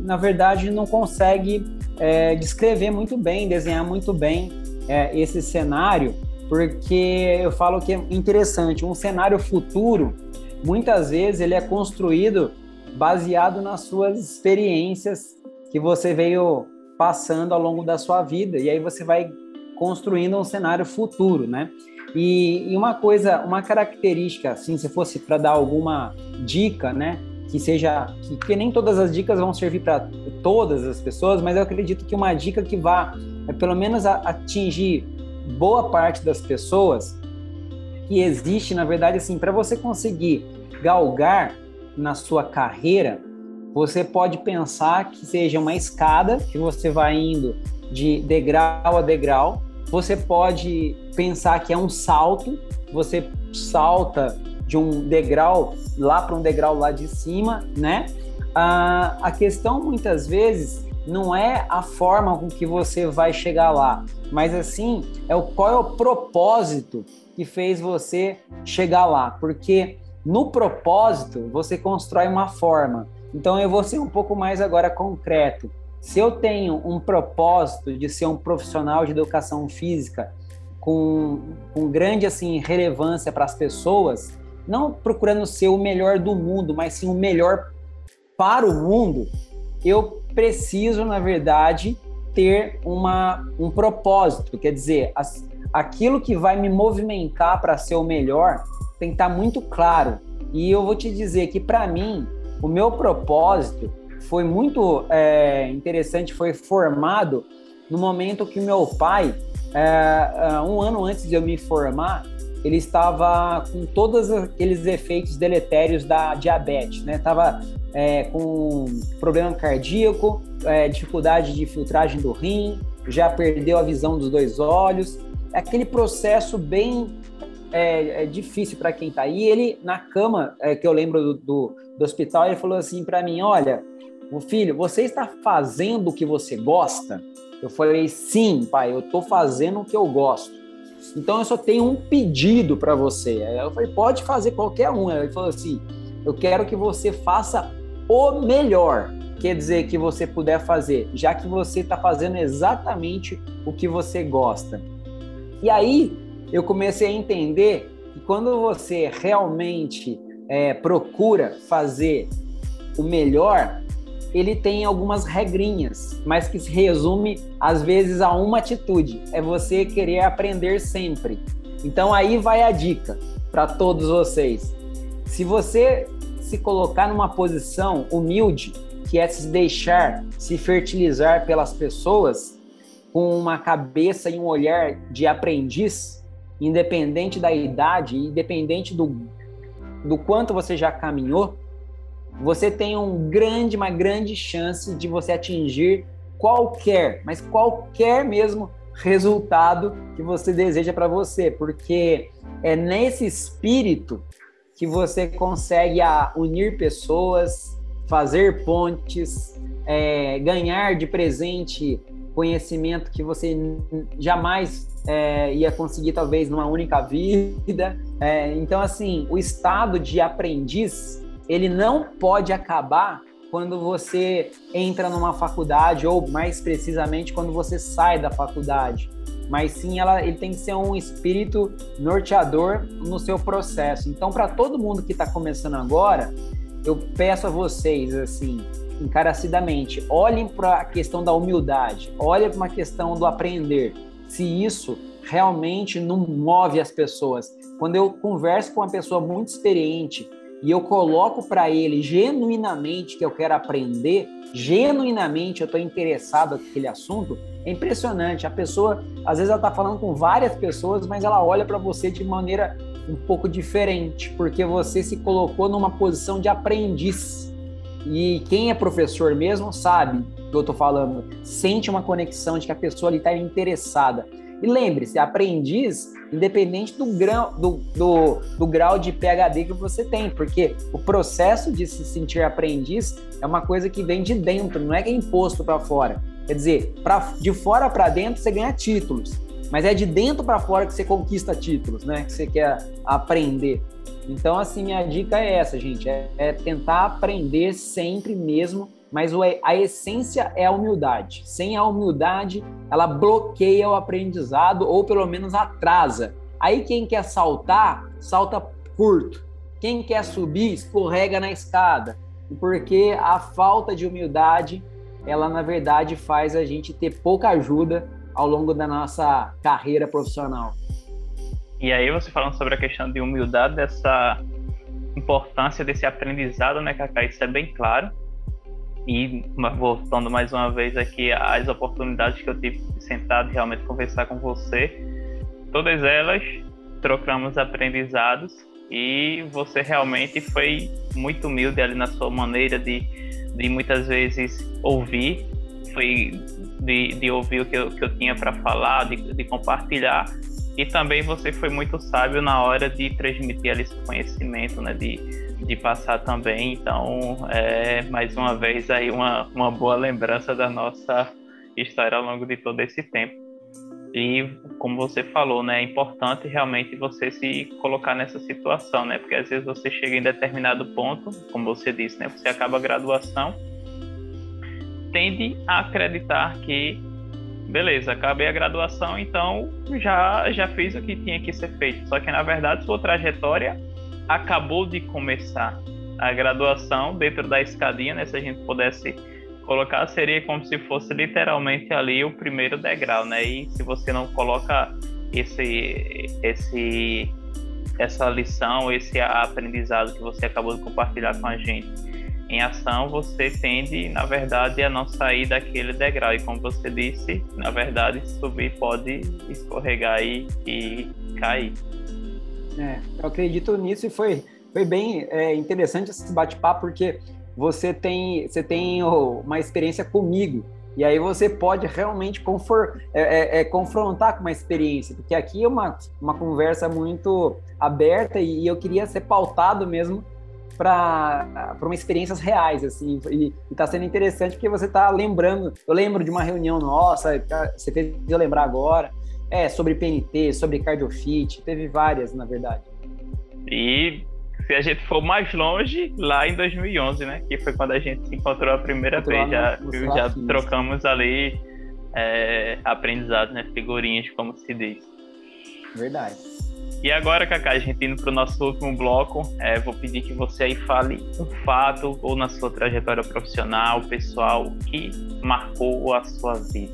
na verdade, não consegue é, descrever muito bem, desenhar muito bem é, esse cenário, porque eu falo que é interessante, um cenário futuro, muitas vezes ele é construído baseado nas suas experiências que você veio passando ao longo da sua vida, e aí você vai construindo um cenário futuro, né? E, e uma coisa, uma característica, assim, se fosse para dar alguma dica, né? que seja que, nem todas as dicas vão servir para todas as pessoas, mas eu acredito que uma dica que vá é, pelo menos a, atingir boa parte das pessoas que existe, na verdade, assim, para você conseguir galgar na sua carreira, você pode pensar que seja uma escada que você vai indo de degrau a degrau. Você pode pensar que é um salto, você salta de um degrau lá para um degrau lá de cima, né? A, a questão muitas vezes não é a forma com que você vai chegar lá, mas assim é o qual é o propósito que fez você chegar lá, porque no propósito você constrói uma forma. Então eu vou ser um pouco mais agora concreto. Se eu tenho um propósito de ser um profissional de educação física com, com grande assim relevância para as pessoas, não procurando ser o melhor do mundo, mas sim o melhor para o mundo, eu preciso, na verdade, ter uma, um propósito. Quer dizer, as, aquilo que vai me movimentar para ser o melhor tem que estar muito claro. E eu vou te dizer que, para mim, o meu propósito foi muito é, interessante, foi formado no momento que meu pai, é, um ano antes de eu me formar, ele estava com todos aqueles efeitos deletérios da diabetes, né? Tava é, com problema cardíaco, dificuldade de filtragem do rim, já perdeu a visão dos dois olhos. Aquele processo bem é, é difícil para quem está aí. Ele, na cama, é, que eu lembro do, do, do hospital, ele falou assim para mim: Olha, o filho, você está fazendo o que você gosta? Eu falei: Sim, pai, eu estou fazendo o que eu gosto. Então eu só tenho um pedido para você. Aí eu falei, pode fazer qualquer um. Ele falou assim: eu quero que você faça o melhor. Quer dizer que você puder fazer, já que você está fazendo exatamente o que você gosta. E aí eu comecei a entender que quando você realmente é, procura fazer o melhor, ele tem algumas regrinhas, mas que se resume às vezes a uma atitude: é você querer aprender sempre. Então aí vai a dica para todos vocês. Se você se colocar numa posição humilde, que é se deixar se fertilizar pelas pessoas, com uma cabeça e um olhar de aprendiz, independente da idade, independente do, do quanto você já caminhou, você tem um grande, uma grande chance de você atingir qualquer, mas qualquer mesmo resultado que você deseja para você, porque é nesse espírito que você consegue a, unir pessoas, fazer pontes, é, ganhar de presente conhecimento que você jamais é, ia conseguir talvez numa única vida. É, então, assim, o estado de aprendiz ele não pode acabar quando você entra numa faculdade ou mais precisamente quando você sai da faculdade, mas sim ela, ele tem que ser um espírito norteador no seu processo. Então, para todo mundo que está começando agora, eu peço a vocês assim, encarecidamente, olhem para a questão da humildade, olhem para uma questão do aprender. Se isso realmente não move as pessoas. Quando eu converso com uma pessoa muito experiente, e eu coloco para ele genuinamente que eu quero aprender, genuinamente eu estou interessado naquele assunto, é impressionante. A pessoa, às vezes, ela está falando com várias pessoas, mas ela olha para você de maneira um pouco diferente, porque você se colocou numa posição de aprendiz. E quem é professor mesmo sabe que eu estou falando, sente uma conexão de que a pessoa ali está interessada. E lembre-se, aprendiz, independente do grau, do, do, do, grau de PHD que você tem, porque o processo de se sentir aprendiz é uma coisa que vem de dentro, não é que é imposto para fora. Quer dizer, pra, de fora para dentro você ganha títulos, mas é de dentro para fora que você conquista títulos, né? Que você quer aprender. Então, assim, minha dica é essa, gente: é, é tentar aprender sempre mesmo mas a essência é a humildade. Sem a humildade, ela bloqueia o aprendizado ou pelo menos atrasa. Aí quem quer saltar, salta curto. Quem quer subir, escorrega na escada. Porque a falta de humildade, ela na verdade faz a gente ter pouca ajuda ao longo da nossa carreira profissional. E aí você falando sobre a questão de humildade, dessa importância desse aprendizado, né, Cacá? Isso é bem claro. E voltando mais uma vez aqui às oportunidades que eu tive de sentar e realmente conversar com você, todas elas trocamos aprendizados e você realmente foi muito humilde ali na sua maneira de, de muitas vezes ouvir, foi de, de ouvir o que eu, que eu tinha para falar, de, de compartilhar e também você foi muito sábio na hora de transmitir ali esse conhecimento, né? De, de passar também. Então, é mais uma vez aí uma, uma boa lembrança da nossa história ao longo de todo esse tempo. E como você falou, né, é importante realmente você se colocar nessa situação, né? Porque às vezes você chega em determinado ponto, como você disse, né, você acaba a graduação, tende a acreditar que beleza, acabei a graduação, então já já fiz o que tinha que ser feito. Só que na verdade sua trajetória acabou de começar. A graduação dentro da escadinha, né, se a gente pudesse colocar, seria como se fosse literalmente ali o primeiro degrau, né? E se você não coloca esse esse essa lição, esse aprendizado que você acabou de compartilhar com a gente em ação, você tende, na verdade, a não sair daquele degrau. E como você disse, na verdade, subir pode escorregar e, e cair. É, eu acredito nisso e foi, foi bem é, interessante esse bate-papo, porque você tem, você tem uma experiência comigo. E aí você pode realmente é, é, é, confrontar com uma experiência, porque aqui é uma, uma conversa muito aberta e eu queria ser pautado mesmo para uma experiências reais, assim, e, está sendo interessante porque você está lembrando, eu lembro de uma reunião nossa, tá, você fez eu lembrar agora, é, sobre PNT, sobre cardiofit, teve várias, na verdade. E se a gente for mais longe, lá em 2011, né, que foi quando a gente se encontrou a primeira vez, já, já trocamos ali é, aprendizados, né, figurinhas, como se diz. Verdade. E agora, Cacá, a gente indo para o nosso último bloco, é, vou pedir que você aí fale um fato ou na sua trajetória profissional, pessoal, que marcou a sua vida.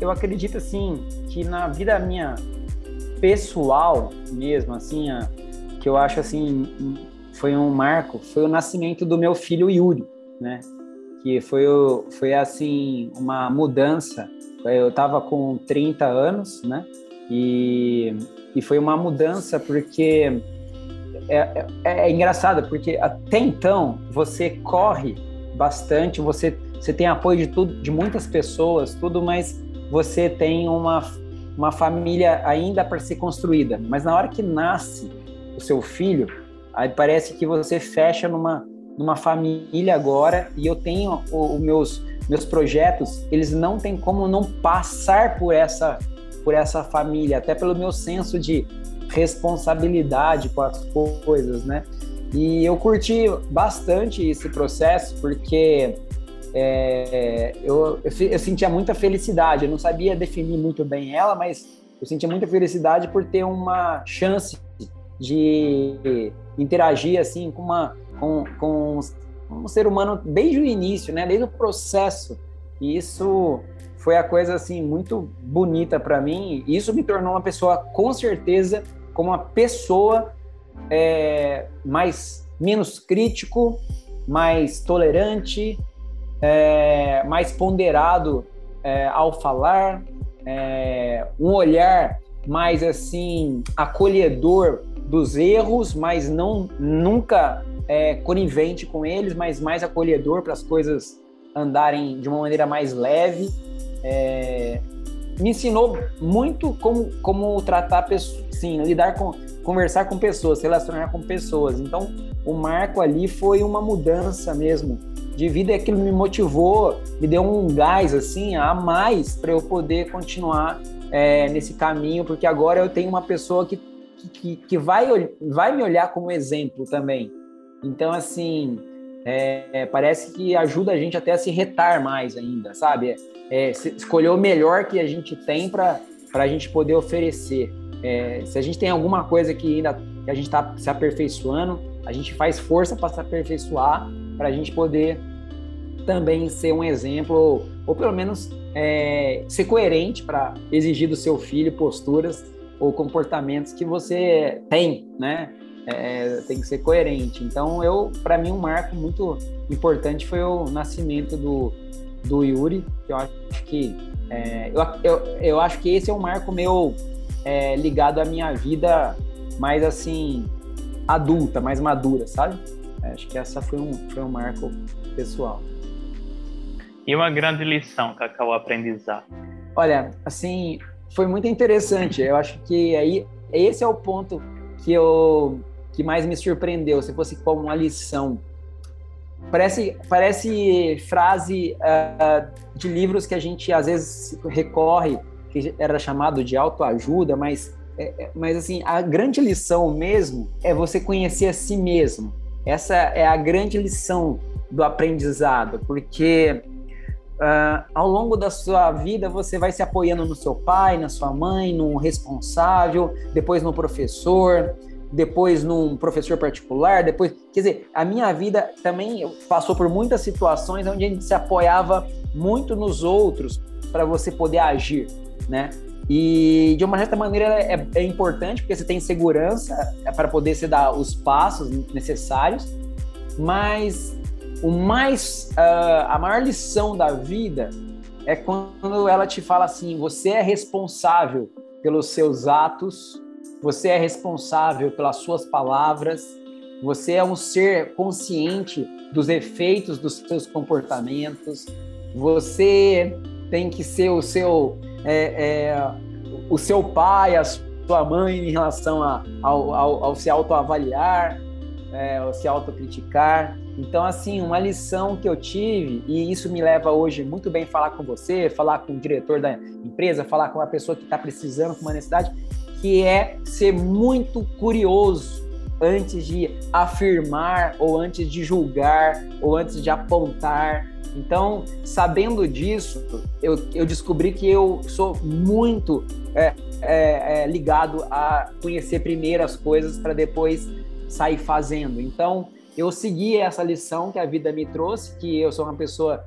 Eu acredito, assim, que na vida minha pessoal mesmo, assim, que eu acho, assim, foi um marco, foi o nascimento do meu filho Yuri, né? Que foi, foi assim, uma mudança. Eu estava com 30 anos, né? E e foi uma mudança porque é, é, é engraçado, porque até então você corre bastante, você, você tem apoio de tudo, de muitas pessoas, tudo, mas você tem uma, uma família ainda para ser construída. Mas na hora que nasce o seu filho, aí parece que você fecha numa, numa família agora e eu tenho os meus meus projetos, eles não têm como não passar por essa por essa família, até pelo meu senso de responsabilidade com as coisas, né? E eu curti bastante esse processo porque é, eu, eu, sentia muita felicidade. Eu não sabia definir muito bem ela, mas eu sentia muita felicidade por ter uma chance de interagir assim com uma com, com um ser humano desde o início, né? Desde o processo. E isso foi a coisa assim muito bonita para mim. Isso me tornou uma pessoa, com certeza, como uma pessoa é, mais menos crítico, mais tolerante, é, mais ponderado é, ao falar, é, um olhar mais assim acolhedor dos erros, mas não nunca é, conivente com eles, mas mais acolhedor para as coisas andarem de uma maneira mais leve. É, me ensinou muito como, como tratar pessoas, sim, lidar com, conversar com pessoas, relacionar com pessoas. Então, o marco ali foi uma mudança mesmo de vida e aquilo me motivou, me deu um gás assim a mais para eu poder continuar é, nesse caminho, porque agora eu tenho uma pessoa que, que, que vai, vai me olhar como exemplo também. Então, assim, é, parece que ajuda a gente até a se retar mais ainda, sabe? É, escolher o melhor que a gente tem para a gente poder oferecer. É, se a gente tem alguma coisa que ainda que a gente está se aperfeiçoando, a gente faz força para se aperfeiçoar, para a gente poder também ser um exemplo, ou, ou pelo menos é, ser coerente para exigir do seu filho posturas ou comportamentos que você tem, né? É, tem que ser coerente. Então, eu, para mim, um marco muito importante foi o nascimento do, do Yuri, que eu acho que é, eu, eu, eu acho que esse é um marco meu é, ligado à minha vida mais assim adulta, mais madura, sabe? É, acho que essa foi um, foi um marco pessoal. E uma grande lição, Cacau, aprendizado? Olha, assim, foi muito interessante. Eu acho que aí esse é o ponto que eu que mais me surpreendeu, se fosse como uma lição. Parece, parece frase uh, de livros que a gente às vezes recorre, que era chamado de autoajuda, mas, é, é, mas assim, a grande lição mesmo é você conhecer a si mesmo. Essa é a grande lição do aprendizado, porque Uh, ao longo da sua vida você vai se apoiando no seu pai, na sua mãe, num responsável, depois no professor, depois num professor particular, depois, quer dizer, a minha vida também passou por muitas situações onde a gente se apoiava muito nos outros para você poder agir, né? E de uma certa maneira é, é importante porque você tem segurança é para poder se dar os passos necessários, mas o mais uh, a maior lição da vida é quando ela te fala assim: você é responsável pelos seus atos, você é responsável pelas suas palavras, você é um ser consciente dos efeitos dos seus comportamentos, você tem que ser o seu é, é, o seu pai, a sua mãe em relação a, ao, ao, ao se autoavaliar, é, ao se autocriticar. Então, assim, uma lição que eu tive, e isso me leva hoje muito bem falar com você, falar com o diretor da empresa, falar com a pessoa que está precisando, com uma necessidade, que é ser muito curioso antes de afirmar, ou antes de julgar, ou antes de apontar. Então, sabendo disso, eu, eu descobri que eu sou muito é, é, é, ligado a conhecer primeiro as coisas para depois sair fazendo. Então, eu segui essa lição que a vida me trouxe, que eu sou uma pessoa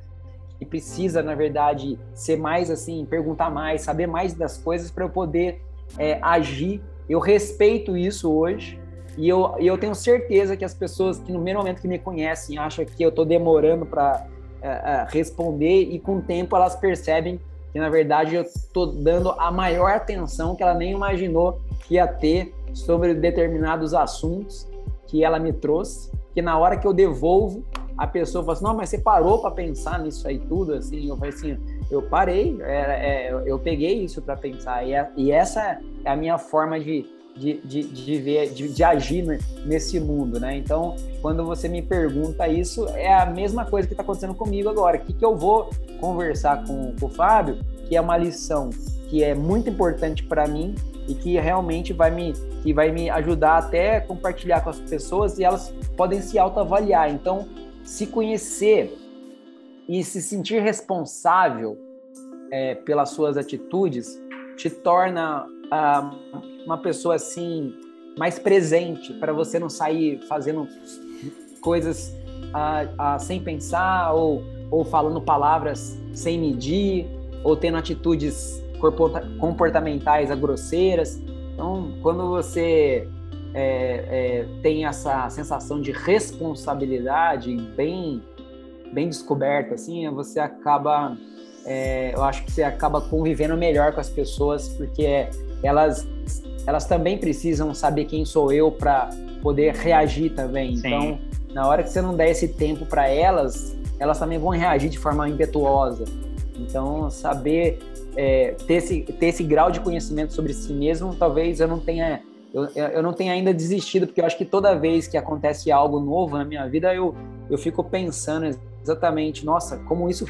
que precisa, na verdade, ser mais assim, perguntar mais, saber mais das coisas para eu poder é, agir. Eu respeito isso hoje. E eu, eu tenho certeza que as pessoas que no primeiro momento que me conhecem acham que eu estou demorando para é, é, responder e com o tempo elas percebem que na verdade eu estou dando a maior atenção que ela nem imaginou que ia ter sobre determinados assuntos que ela me trouxe. Que na hora que eu devolvo, a pessoa fala assim, não, mas você parou para pensar nisso aí tudo, assim, eu falei assim, eu parei, é, é, eu peguei isso para pensar, e, é, e, essa é a minha forma de, de, de, de ver, de, de, agir nesse mundo, né? Então, quando você me pergunta isso, é a mesma coisa que está acontecendo comigo agora, o que, que eu vou conversar com, com o Fábio, que é uma lição que é muito importante para mim e que realmente vai me, que vai me ajudar até compartilhar com as pessoas e elas podem se autoavaliar. Então, se conhecer e se sentir responsável é, pelas suas atitudes te torna ah, uma pessoa assim mais presente para você não sair fazendo coisas ah, ah, sem pensar ou, ou falando palavras sem medir ou tendo atitudes comportamentais grosseiras. Então, quando você é, é, tem essa sensação de responsabilidade bem, bem descoberta, assim, você acaba, é, eu acho que você acaba convivendo melhor com as pessoas, porque elas, elas também precisam saber quem sou eu para poder reagir também. Sim. Então, na hora que você não der esse tempo para elas, elas também vão reagir de forma impetuosa. Então, saber é, ter, esse, ter esse grau de conhecimento sobre si mesmo, talvez eu não tenha eu, eu não tenho ainda desistido, porque eu acho que toda vez que acontece algo novo na minha vida, eu, eu fico pensando exatamente, nossa, como isso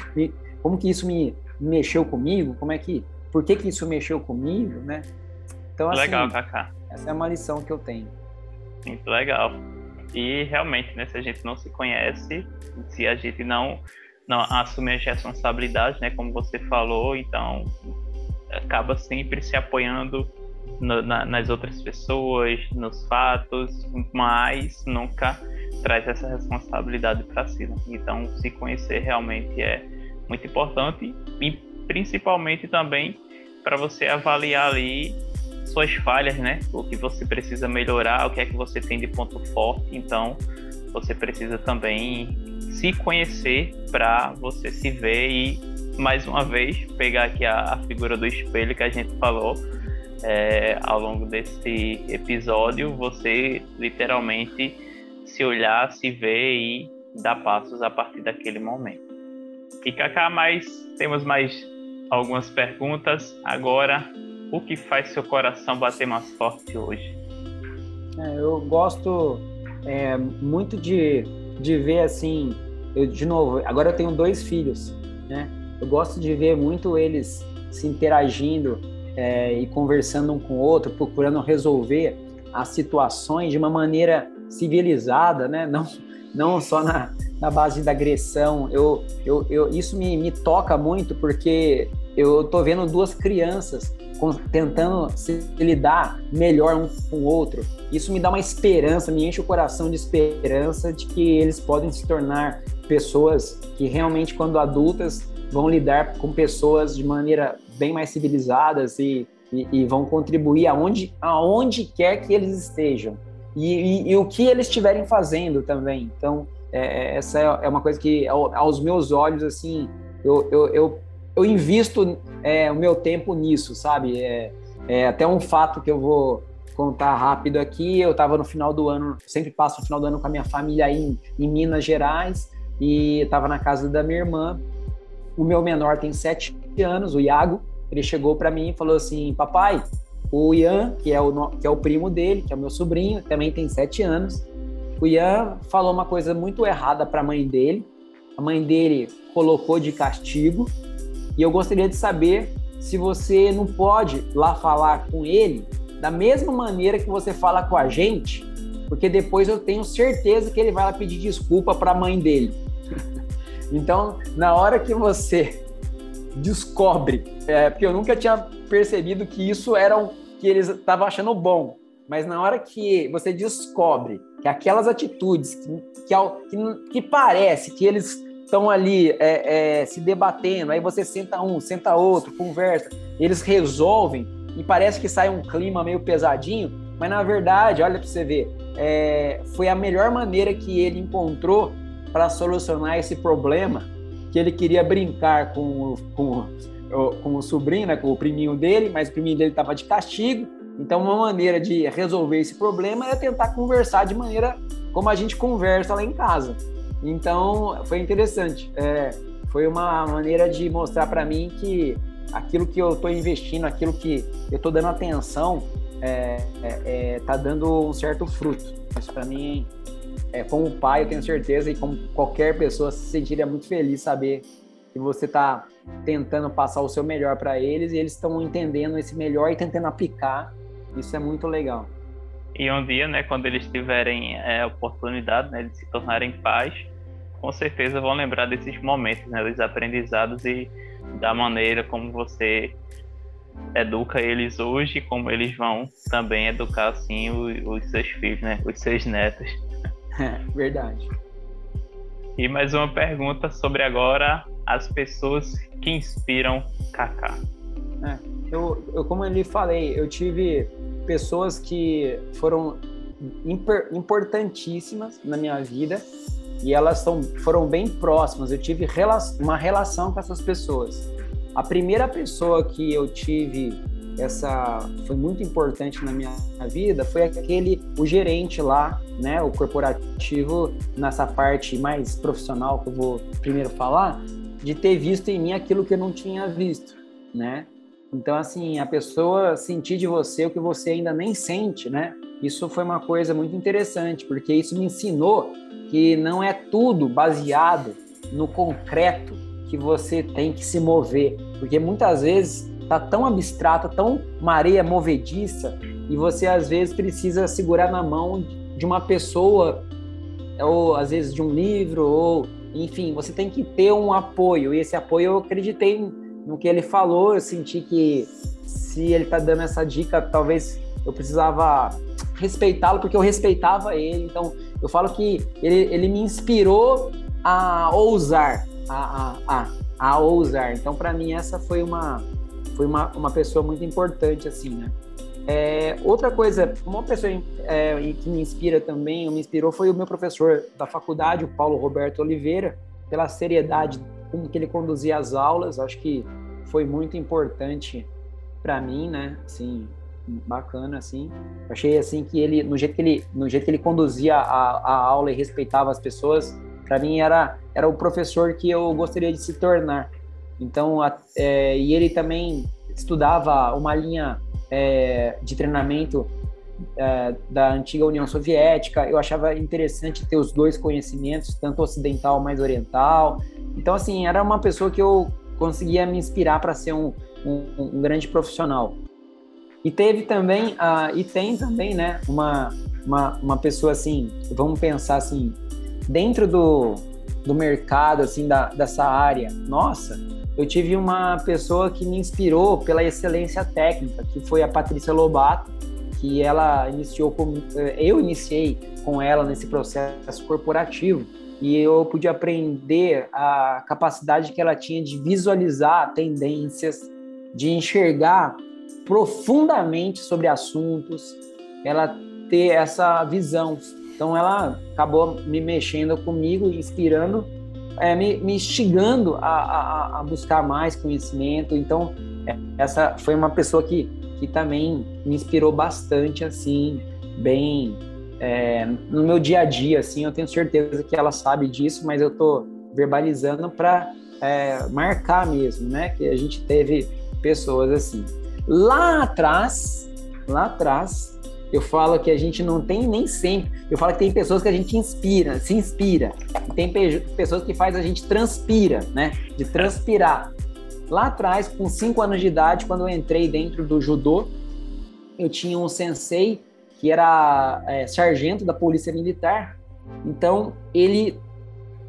como que isso me mexeu comigo, como é que, por que que isso mexeu comigo, né? Então, assim, legal, Kaká. Essa é uma lição que eu tenho. Muito legal. E realmente, né, se a gente não se conhece, se a gente não não assume as responsabilidades, né, como você falou, então acaba sempre se apoiando no, na, nas outras pessoas, nos fatos, mas nunca traz essa responsabilidade para si. Né? Então, se conhecer realmente é muito importante e principalmente também para você avaliar ali suas falhas, né? O que você precisa melhorar, o que é que você tem de ponto forte. Então, você precisa também se conhecer para você se ver e mais uma vez pegar aqui a, a figura do espelho que a gente falou é, ao longo desse episódio, você literalmente se olhar, se ver e dar passos a partir daquele momento. E Kaká, mais temos mais algumas perguntas. Agora, o que faz seu coração bater mais forte hoje? É, eu gosto é, muito de, de ver assim, eu, de novo, agora eu tenho dois filhos, né? Eu gosto de ver muito eles se interagindo é, e conversando um com o outro, procurando resolver as situações de uma maneira civilizada, né? Não, não só na, na base da agressão. Eu, eu, eu, isso me, me toca muito porque eu tô vendo duas crianças com, tentando se lidar melhor um com o outro. Isso me dá uma esperança, me enche o coração de esperança de que eles podem se tornar pessoas que realmente, quando adultas, vão lidar com pessoas de maneira bem mais civilizadas e, e, e vão contribuir aonde, aonde quer que eles estejam. E, e, e, o que eles estiverem fazendo também. Então, é, essa é, é uma coisa que, aos meus olhos, assim, eu, eu, eu, eu invisto é, o meu tempo nisso, sabe? É, é, até um fato que eu vou contar rápido aqui. Eu estava no final do ano, sempre passo o final do ano com a minha família aí em, em Minas Gerais e estava na casa da minha irmã. O meu menor tem sete anos, o Iago. Ele chegou para mim e falou assim: Papai, o Ian, que é o, que é o primo dele, que é o meu sobrinho, também tem sete anos. O Ian falou uma coisa muito errada para a mãe dele. A mãe dele colocou de castigo. E eu gostaria de saber se você não pode lá falar com ele da mesma maneira que você fala com a gente, porque depois eu tenho certeza que ele vai lá pedir desculpa para a mãe dele. então, na hora que você descobre, é, porque eu nunca tinha percebido que isso era um, que eles estavam achando bom. Mas na hora que você descobre que aquelas atitudes que, que, que parece que eles estão ali é, é, se debatendo, aí você senta um, senta outro, conversa, eles resolvem e parece que sai um clima meio pesadinho, mas na verdade, olha para você ver, é, foi a melhor maneira que ele encontrou para solucionar esse problema que ele queria brincar com, com com o sobrinho, né, com o priminho dele, mas o priminho dele estava de castigo. Então, uma maneira de resolver esse problema é tentar conversar de maneira como a gente conversa lá em casa. Então, foi interessante. É, foi uma maneira de mostrar para mim que aquilo que eu estou investindo, aquilo que eu estou dando atenção, é, é, é, tá dando um certo fruto. Isso para mim, é, como pai, eu tenho certeza, e como qualquer pessoa se sentiria muito feliz saber que você está tentando passar o seu melhor para eles e eles estão entendendo esse melhor e tentando aplicar. Isso é muito legal. E um dia, né, quando eles tiverem é, oportunidade né, de se tornarem pais, com certeza vão lembrar desses momentos, né, dos aprendizados e da maneira como você educa eles hoje, como eles vão também educar assim os, os seus filhos, né, os seus netos. É, verdade. E mais uma pergunta sobre agora as pessoas que inspiram Kaká. É, eu, eu, como eu lhe falei, eu tive pessoas que foram importantíssimas na minha vida e elas são, foram bem próximas. Eu tive uma relação com essas pessoas. A primeira pessoa que eu tive essa foi muito importante na minha vida foi aquele o gerente lá, né, o corporativo nessa parte mais profissional que eu vou primeiro falar, de ter visto em mim aquilo que eu não tinha visto, né? Então assim, a pessoa sentir de você o que você ainda nem sente, né? Isso foi uma coisa muito interessante, porque isso me ensinou que não é tudo baseado no concreto que você tem que se mover, porque muitas vezes tá tão abstrata, tão uma areia movediça, e você às vezes precisa segurar na mão de uma pessoa, ou às vezes de um livro, ou enfim, você tem que ter um apoio, e esse apoio eu acreditei no que ele falou, eu senti que se ele tá dando essa dica, talvez eu precisava respeitá-lo, porque eu respeitava ele, então eu falo que ele, ele me inspirou a ousar, a, a, a, a ousar. Então, para mim, essa foi uma, foi uma, uma pessoa muito importante, assim, né? É, outra coisa, uma pessoa é, que me inspira também, me inspirou, foi o meu professor da faculdade, o Paulo Roberto Oliveira, pela seriedade com que ele conduzia as aulas. Acho que foi muito importante para mim, né? Assim, bacana, assim. Achei assim que ele, no jeito que ele, no jeito que ele conduzia a, a aula e respeitava as pessoas, para mim era era o professor que eu gostaria de se tornar. Então, é, e ele também estudava uma linha é, de treinamento é, da antiga União Soviética. Eu achava interessante ter os dois conhecimentos, tanto ocidental mais oriental. Então, assim, era uma pessoa que eu conseguia me inspirar para ser um, um, um, grande profissional. E teve também, e tem também, né, uma, uma, uma pessoa assim, vamos pensar assim, dentro do, do mercado, assim, da, dessa área, nossa, eu tive uma pessoa que me inspirou pela excelência técnica, que foi a Patrícia Lobato, que ela iniciou com, eh, eu iniciei com ela nesse processo corporativo e eu pude aprender a capacidade que ela tinha de visualizar tendências, de enxergar profundamente sobre assuntos, ela ter essa visão. Então ela acabou me mexendo comigo, inspirando é, me, me, instigando a, a, a, buscar mais conhecimento. Então, essa foi uma pessoa que, que também me inspirou bastante, assim, bem é, no meu dia a dia, assim. Eu tenho certeza que ela sabe disso, mas eu tô verbalizando para é, marcar mesmo, né? Que a gente teve pessoas assim. Lá atrás, lá atrás, eu falo que a gente não tem nem sempre. Eu falo que tem pessoas que a gente inspira, se inspira. E tem pessoas que faz a gente transpira, né? De transpirar. Lá atrás, com 5 anos de idade, quando eu entrei dentro do judô, eu tinha um sensei que era é, sargento da polícia militar. Então, ele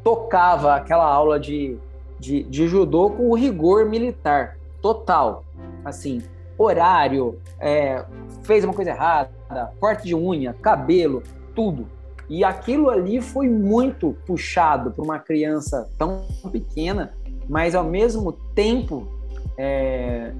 tocava aquela aula de, de, de judô com o rigor militar total. Assim, horário, é, fez uma coisa errada, corte de unha, cabelo, tudo. E aquilo ali foi muito puxado para uma criança tão pequena, mas ao mesmo tempo, é,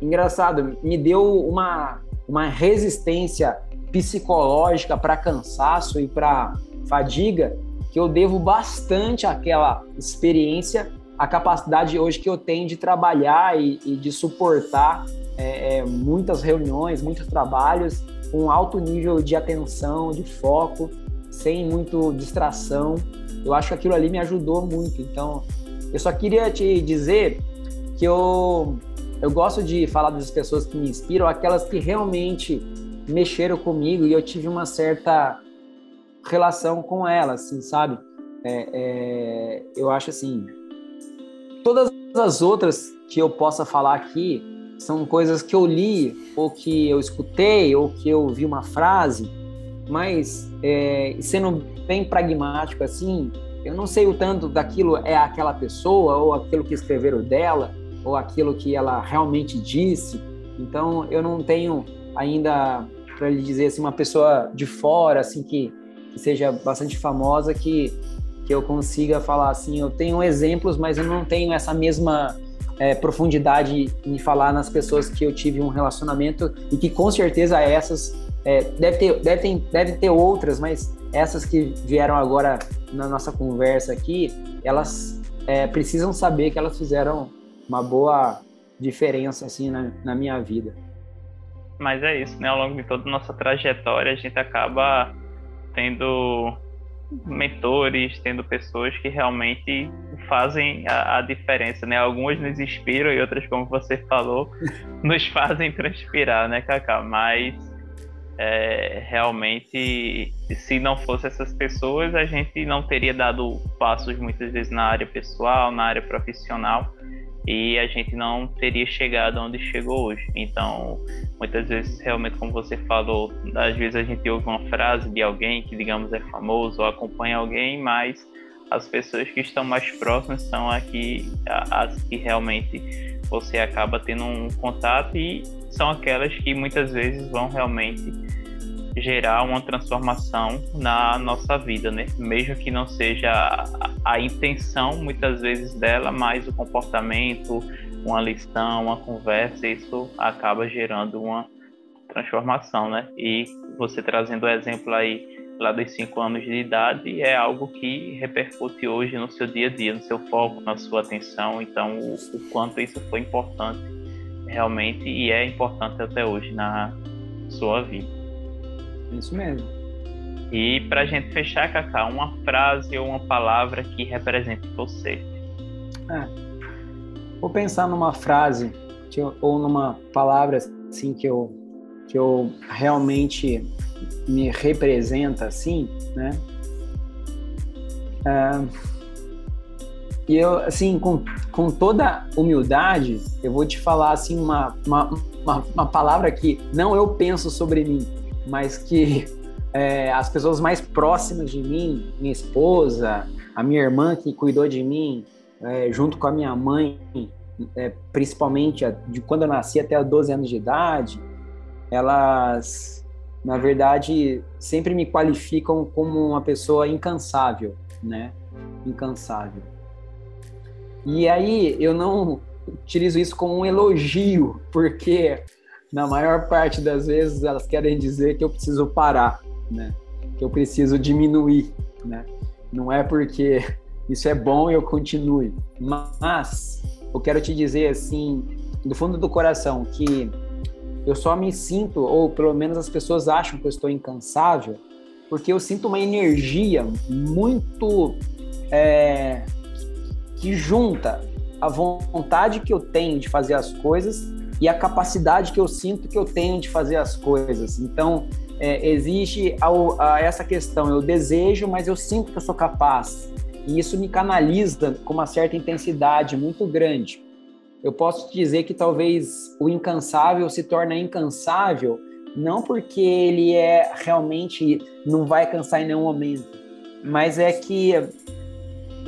engraçado, me deu uma, uma resistência psicológica para cansaço e para fadiga que eu devo bastante àquela experiência, a capacidade hoje que eu tenho de trabalhar e, e de suportar é, é, muitas reuniões, muitos trabalhos, com alto nível de atenção, de foco, sem muito distração. Eu acho que aquilo ali me ajudou muito. Então, eu só queria te dizer que eu, eu gosto de falar das pessoas que me inspiram, aquelas que realmente mexeram comigo e eu tive uma certa relação com elas, assim, sabe? É, é, eu acho assim, todas as outras que eu possa falar aqui, são coisas que eu li, ou que eu escutei, ou que eu vi uma frase, mas é, sendo bem pragmático assim, eu não sei o tanto daquilo é aquela pessoa, ou aquilo que escreveram dela, ou aquilo que ela realmente disse. Então, eu não tenho ainda, para lhe dizer assim, uma pessoa de fora, assim, que, que seja bastante famosa, que, que eu consiga falar assim, eu tenho exemplos, mas eu não tenho essa mesma é, profundidade em falar nas pessoas que eu tive um relacionamento e que com certeza essas é, deve ter deve ter, deve ter outras, mas essas que vieram agora na nossa conversa aqui, elas é, precisam saber que elas fizeram uma boa diferença assim na, na minha vida. Mas é isso, né? Ao longo de toda a nossa trajetória, a gente acaba tendo mentores, tendo pessoas que realmente fazem a, a, diferença, né? Algumas nos inspiram e outras, como você falou, nos fazem transpirar, né, Kaká? Mas é, realmente, se não fosse essas pessoas, a gente não teria dado passos muitas vezes na área pessoal, na área profissional e a gente não teria chegado onde chegou hoje. Então, muitas vezes, realmente, como você falou, às vezes a gente ouve uma frase de alguém que, digamos, é famoso ou acompanha alguém, mas as pessoas que estão mais próximas são aqui as que realmente você acaba tendo um contato e são aquelas que muitas vezes vão realmente gerar uma transformação na nossa vida, né? Mesmo que não seja a, intenção muitas vezes dela, mas o comportamento, uma lição, uma conversa, isso acaba gerando uma transformação, né? E você trazendo o exemplo aí lá dos cinco anos de idade é algo que repercute hoje no seu dia a dia, no seu foco, na sua atenção. Então, o, o quanto isso foi importante realmente e é importante até hoje na sua vida. Isso mesmo. E para a gente fechar, Cacá, uma frase ou uma palavra que represente você. É. Vou pensar numa frase eu, ou numa palavra assim que eu que eu realmente me representa assim, né? É, e eu, assim, com, com toda humildade, eu vou te falar assim uma, uma, uma, uma palavra que não eu penso sobre mim, mas que é, as pessoas mais próximas de mim, minha esposa, a minha irmã que cuidou de mim, é, junto com a minha mãe, é, principalmente de quando eu nasci até os 12 anos de idade, elas, na verdade, sempre me qualificam como uma pessoa incansável, né? Incansável. E aí eu não utilizo isso como um elogio, porque na maior parte das vezes elas querem dizer que eu preciso parar, né? Que eu preciso diminuir, né? Não é porque isso é bom e eu continue, mas eu quero te dizer assim, do fundo do coração, que eu só me sinto, ou pelo menos as pessoas acham que eu estou incansável, porque eu sinto uma energia muito é, que junta a vontade que eu tenho de fazer as coisas e a capacidade que eu sinto que eu tenho de fazer as coisas. Então, é, existe a, a essa questão, eu desejo, mas eu sinto que eu sou capaz. E isso me canaliza com uma certa intensidade muito grande. Eu posso dizer que talvez o incansável se torna incansável não porque ele é realmente não vai cansar em nenhum momento, mas é que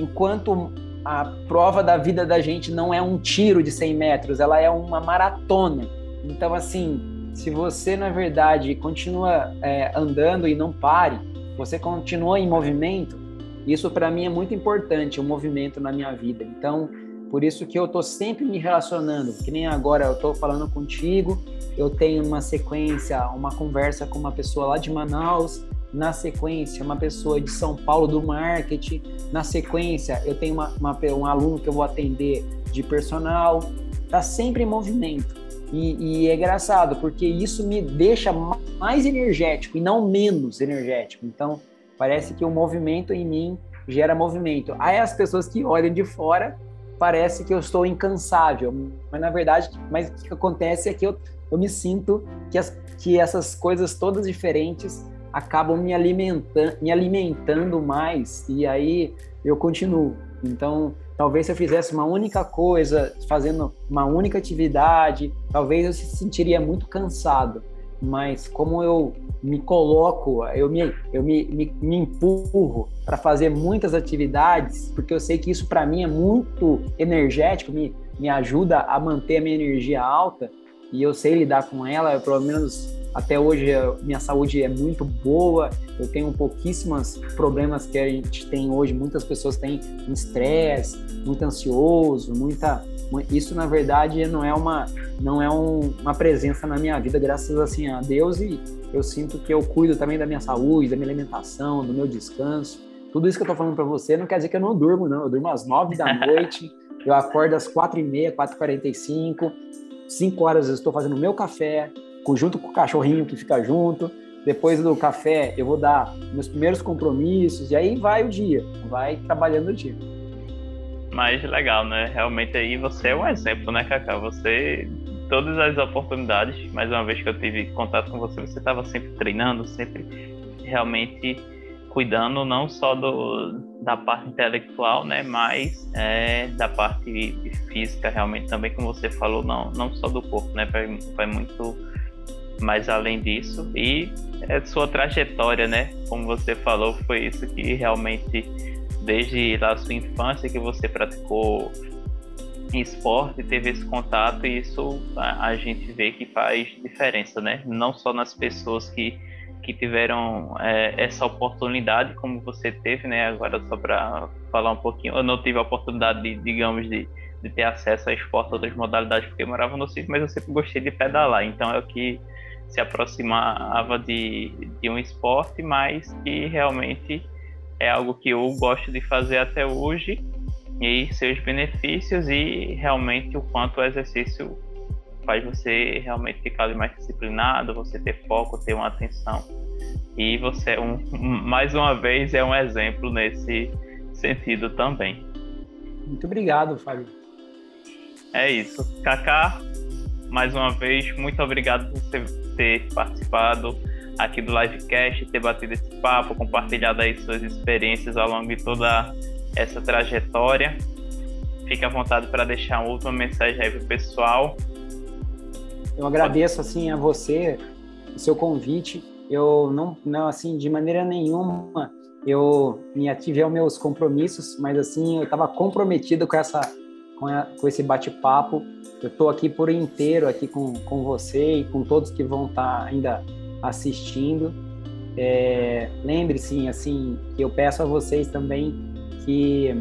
enquanto a prova da vida da gente não é um tiro de 100 metros, ela é uma maratona. Então, assim, se você, na verdade, continua é, andando e não pare, você continua em movimento, isso para mim é muito importante, o movimento na minha vida. Então, por isso que eu estou sempre me relacionando, que nem agora eu estou falando contigo, eu tenho uma sequência, uma conversa com uma pessoa lá de Manaus, na sequência, uma pessoa de São Paulo do marketing, na sequência, eu tenho uma, uma, um aluno que eu vou atender de personal, tá sempre em movimento. E, e, é engraçado, porque isso me deixa mais energético e não menos energético. Então, parece que o movimento em mim gera movimento. Aí as pessoas que olham de fora, parece que eu estou incansável. Mas na verdade, mas o que acontece é que eu, eu me sinto que, as, que essas coisas todas diferentes acabam me alimentando, me alimentando mais e aí eu continuo. Então, talvez se eu fizesse uma única coisa, fazendo uma única atividade, talvez eu se sentiria muito cansado. Mas como eu me coloco, eu me, eu me, me, me empurro para fazer muitas atividades, porque eu sei que isso para mim é muito energético, me, me ajuda a manter a minha energia alta e eu sei lidar com ela, pelo menos até hoje minha saúde é muito boa, eu tenho pouquíssimos problemas que a gente tem hoje. Muitas pessoas têm estresse, muito ansioso, muita. Isso na verdade não é uma não é um, uma presença na minha vida, graças assim a Deus e eu sinto que eu cuido também da minha saúde, da minha alimentação, do meu descanso. Tudo isso que eu tô falando para você não quer dizer que eu não durmo, não. Eu durmo às nove da noite, Eu acordo às 4h30, 4h45, 5 horas eu estou fazendo o meu café, junto com o cachorrinho que fica junto. Depois do café, eu vou dar meus primeiros compromissos, e aí vai o dia, vai trabalhando o dia. Mas legal, né? Realmente aí você é um exemplo, né, Cacá? Você, todas as oportunidades, mais uma vez que eu tive contato com você, você estava sempre treinando, sempre realmente cuidando não só do, da parte intelectual, né, mas é, da parte física realmente também, como você falou, não, não só do corpo, né, vai, vai muito mais além disso. E é sua trajetória, né, como você falou, foi isso que realmente desde a sua infância que você praticou esporte, teve esse contato e isso a, a gente vê que faz diferença, né, não só nas pessoas que que tiveram é, essa oportunidade, como você teve, né? Agora, só para falar um pouquinho, eu não tive a oportunidade, de, digamos, de, de ter acesso a esporte, outras modalidades, porque eu morava no sítio, mas eu sempre gostei de pedalar, então é o que se aproximava de, de um esporte, mas que realmente é algo que eu gosto de fazer até hoje e seus benefícios e realmente o quanto o exercício faz você realmente ficar mais disciplinado, você ter foco, ter uma atenção. E você, é um, mais uma vez, é um exemplo nesse sentido também. Muito obrigado, Fábio. É isso. Kaká, mais uma vez, muito obrigado por você ter participado aqui do livecast, ter batido esse papo, compartilhado aí suas experiências ao longo de toda essa trajetória. Fique à vontade para deixar uma última mensagem aí para o pessoal eu agradeço assim a você, o seu convite. Eu não, não assim, de maneira nenhuma eu me ativei aos meus compromissos, mas assim, eu estava comprometido com essa com, a, com esse bate-papo. Eu estou aqui por inteiro aqui com, com você e com todos que vão estar tá ainda assistindo. É, Lembre-se, assim, que eu peço a vocês também que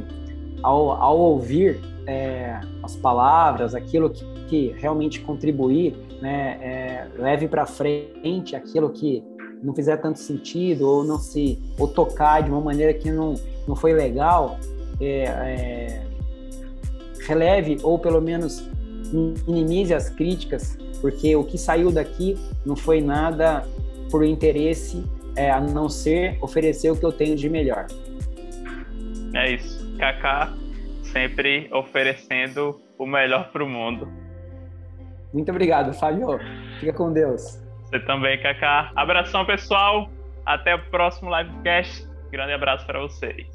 ao, ao ouvir é, as palavras, aquilo que, que realmente contribuir, né, é, leve para frente aquilo que não fizer tanto sentido ou não se ou tocar de uma maneira que não, não foi legal, é, é releve ou pelo menos minimize as críticas, porque o que saiu daqui não foi nada por interesse, é, a não ser oferecer o que eu tenho de melhor. É isso. Kaká sempre oferecendo o melhor para o mundo. Muito obrigado, Fábio. Fica com Deus. Você também, Kaká. Abração, pessoal. Até o próximo livecast. Grande abraço para vocês.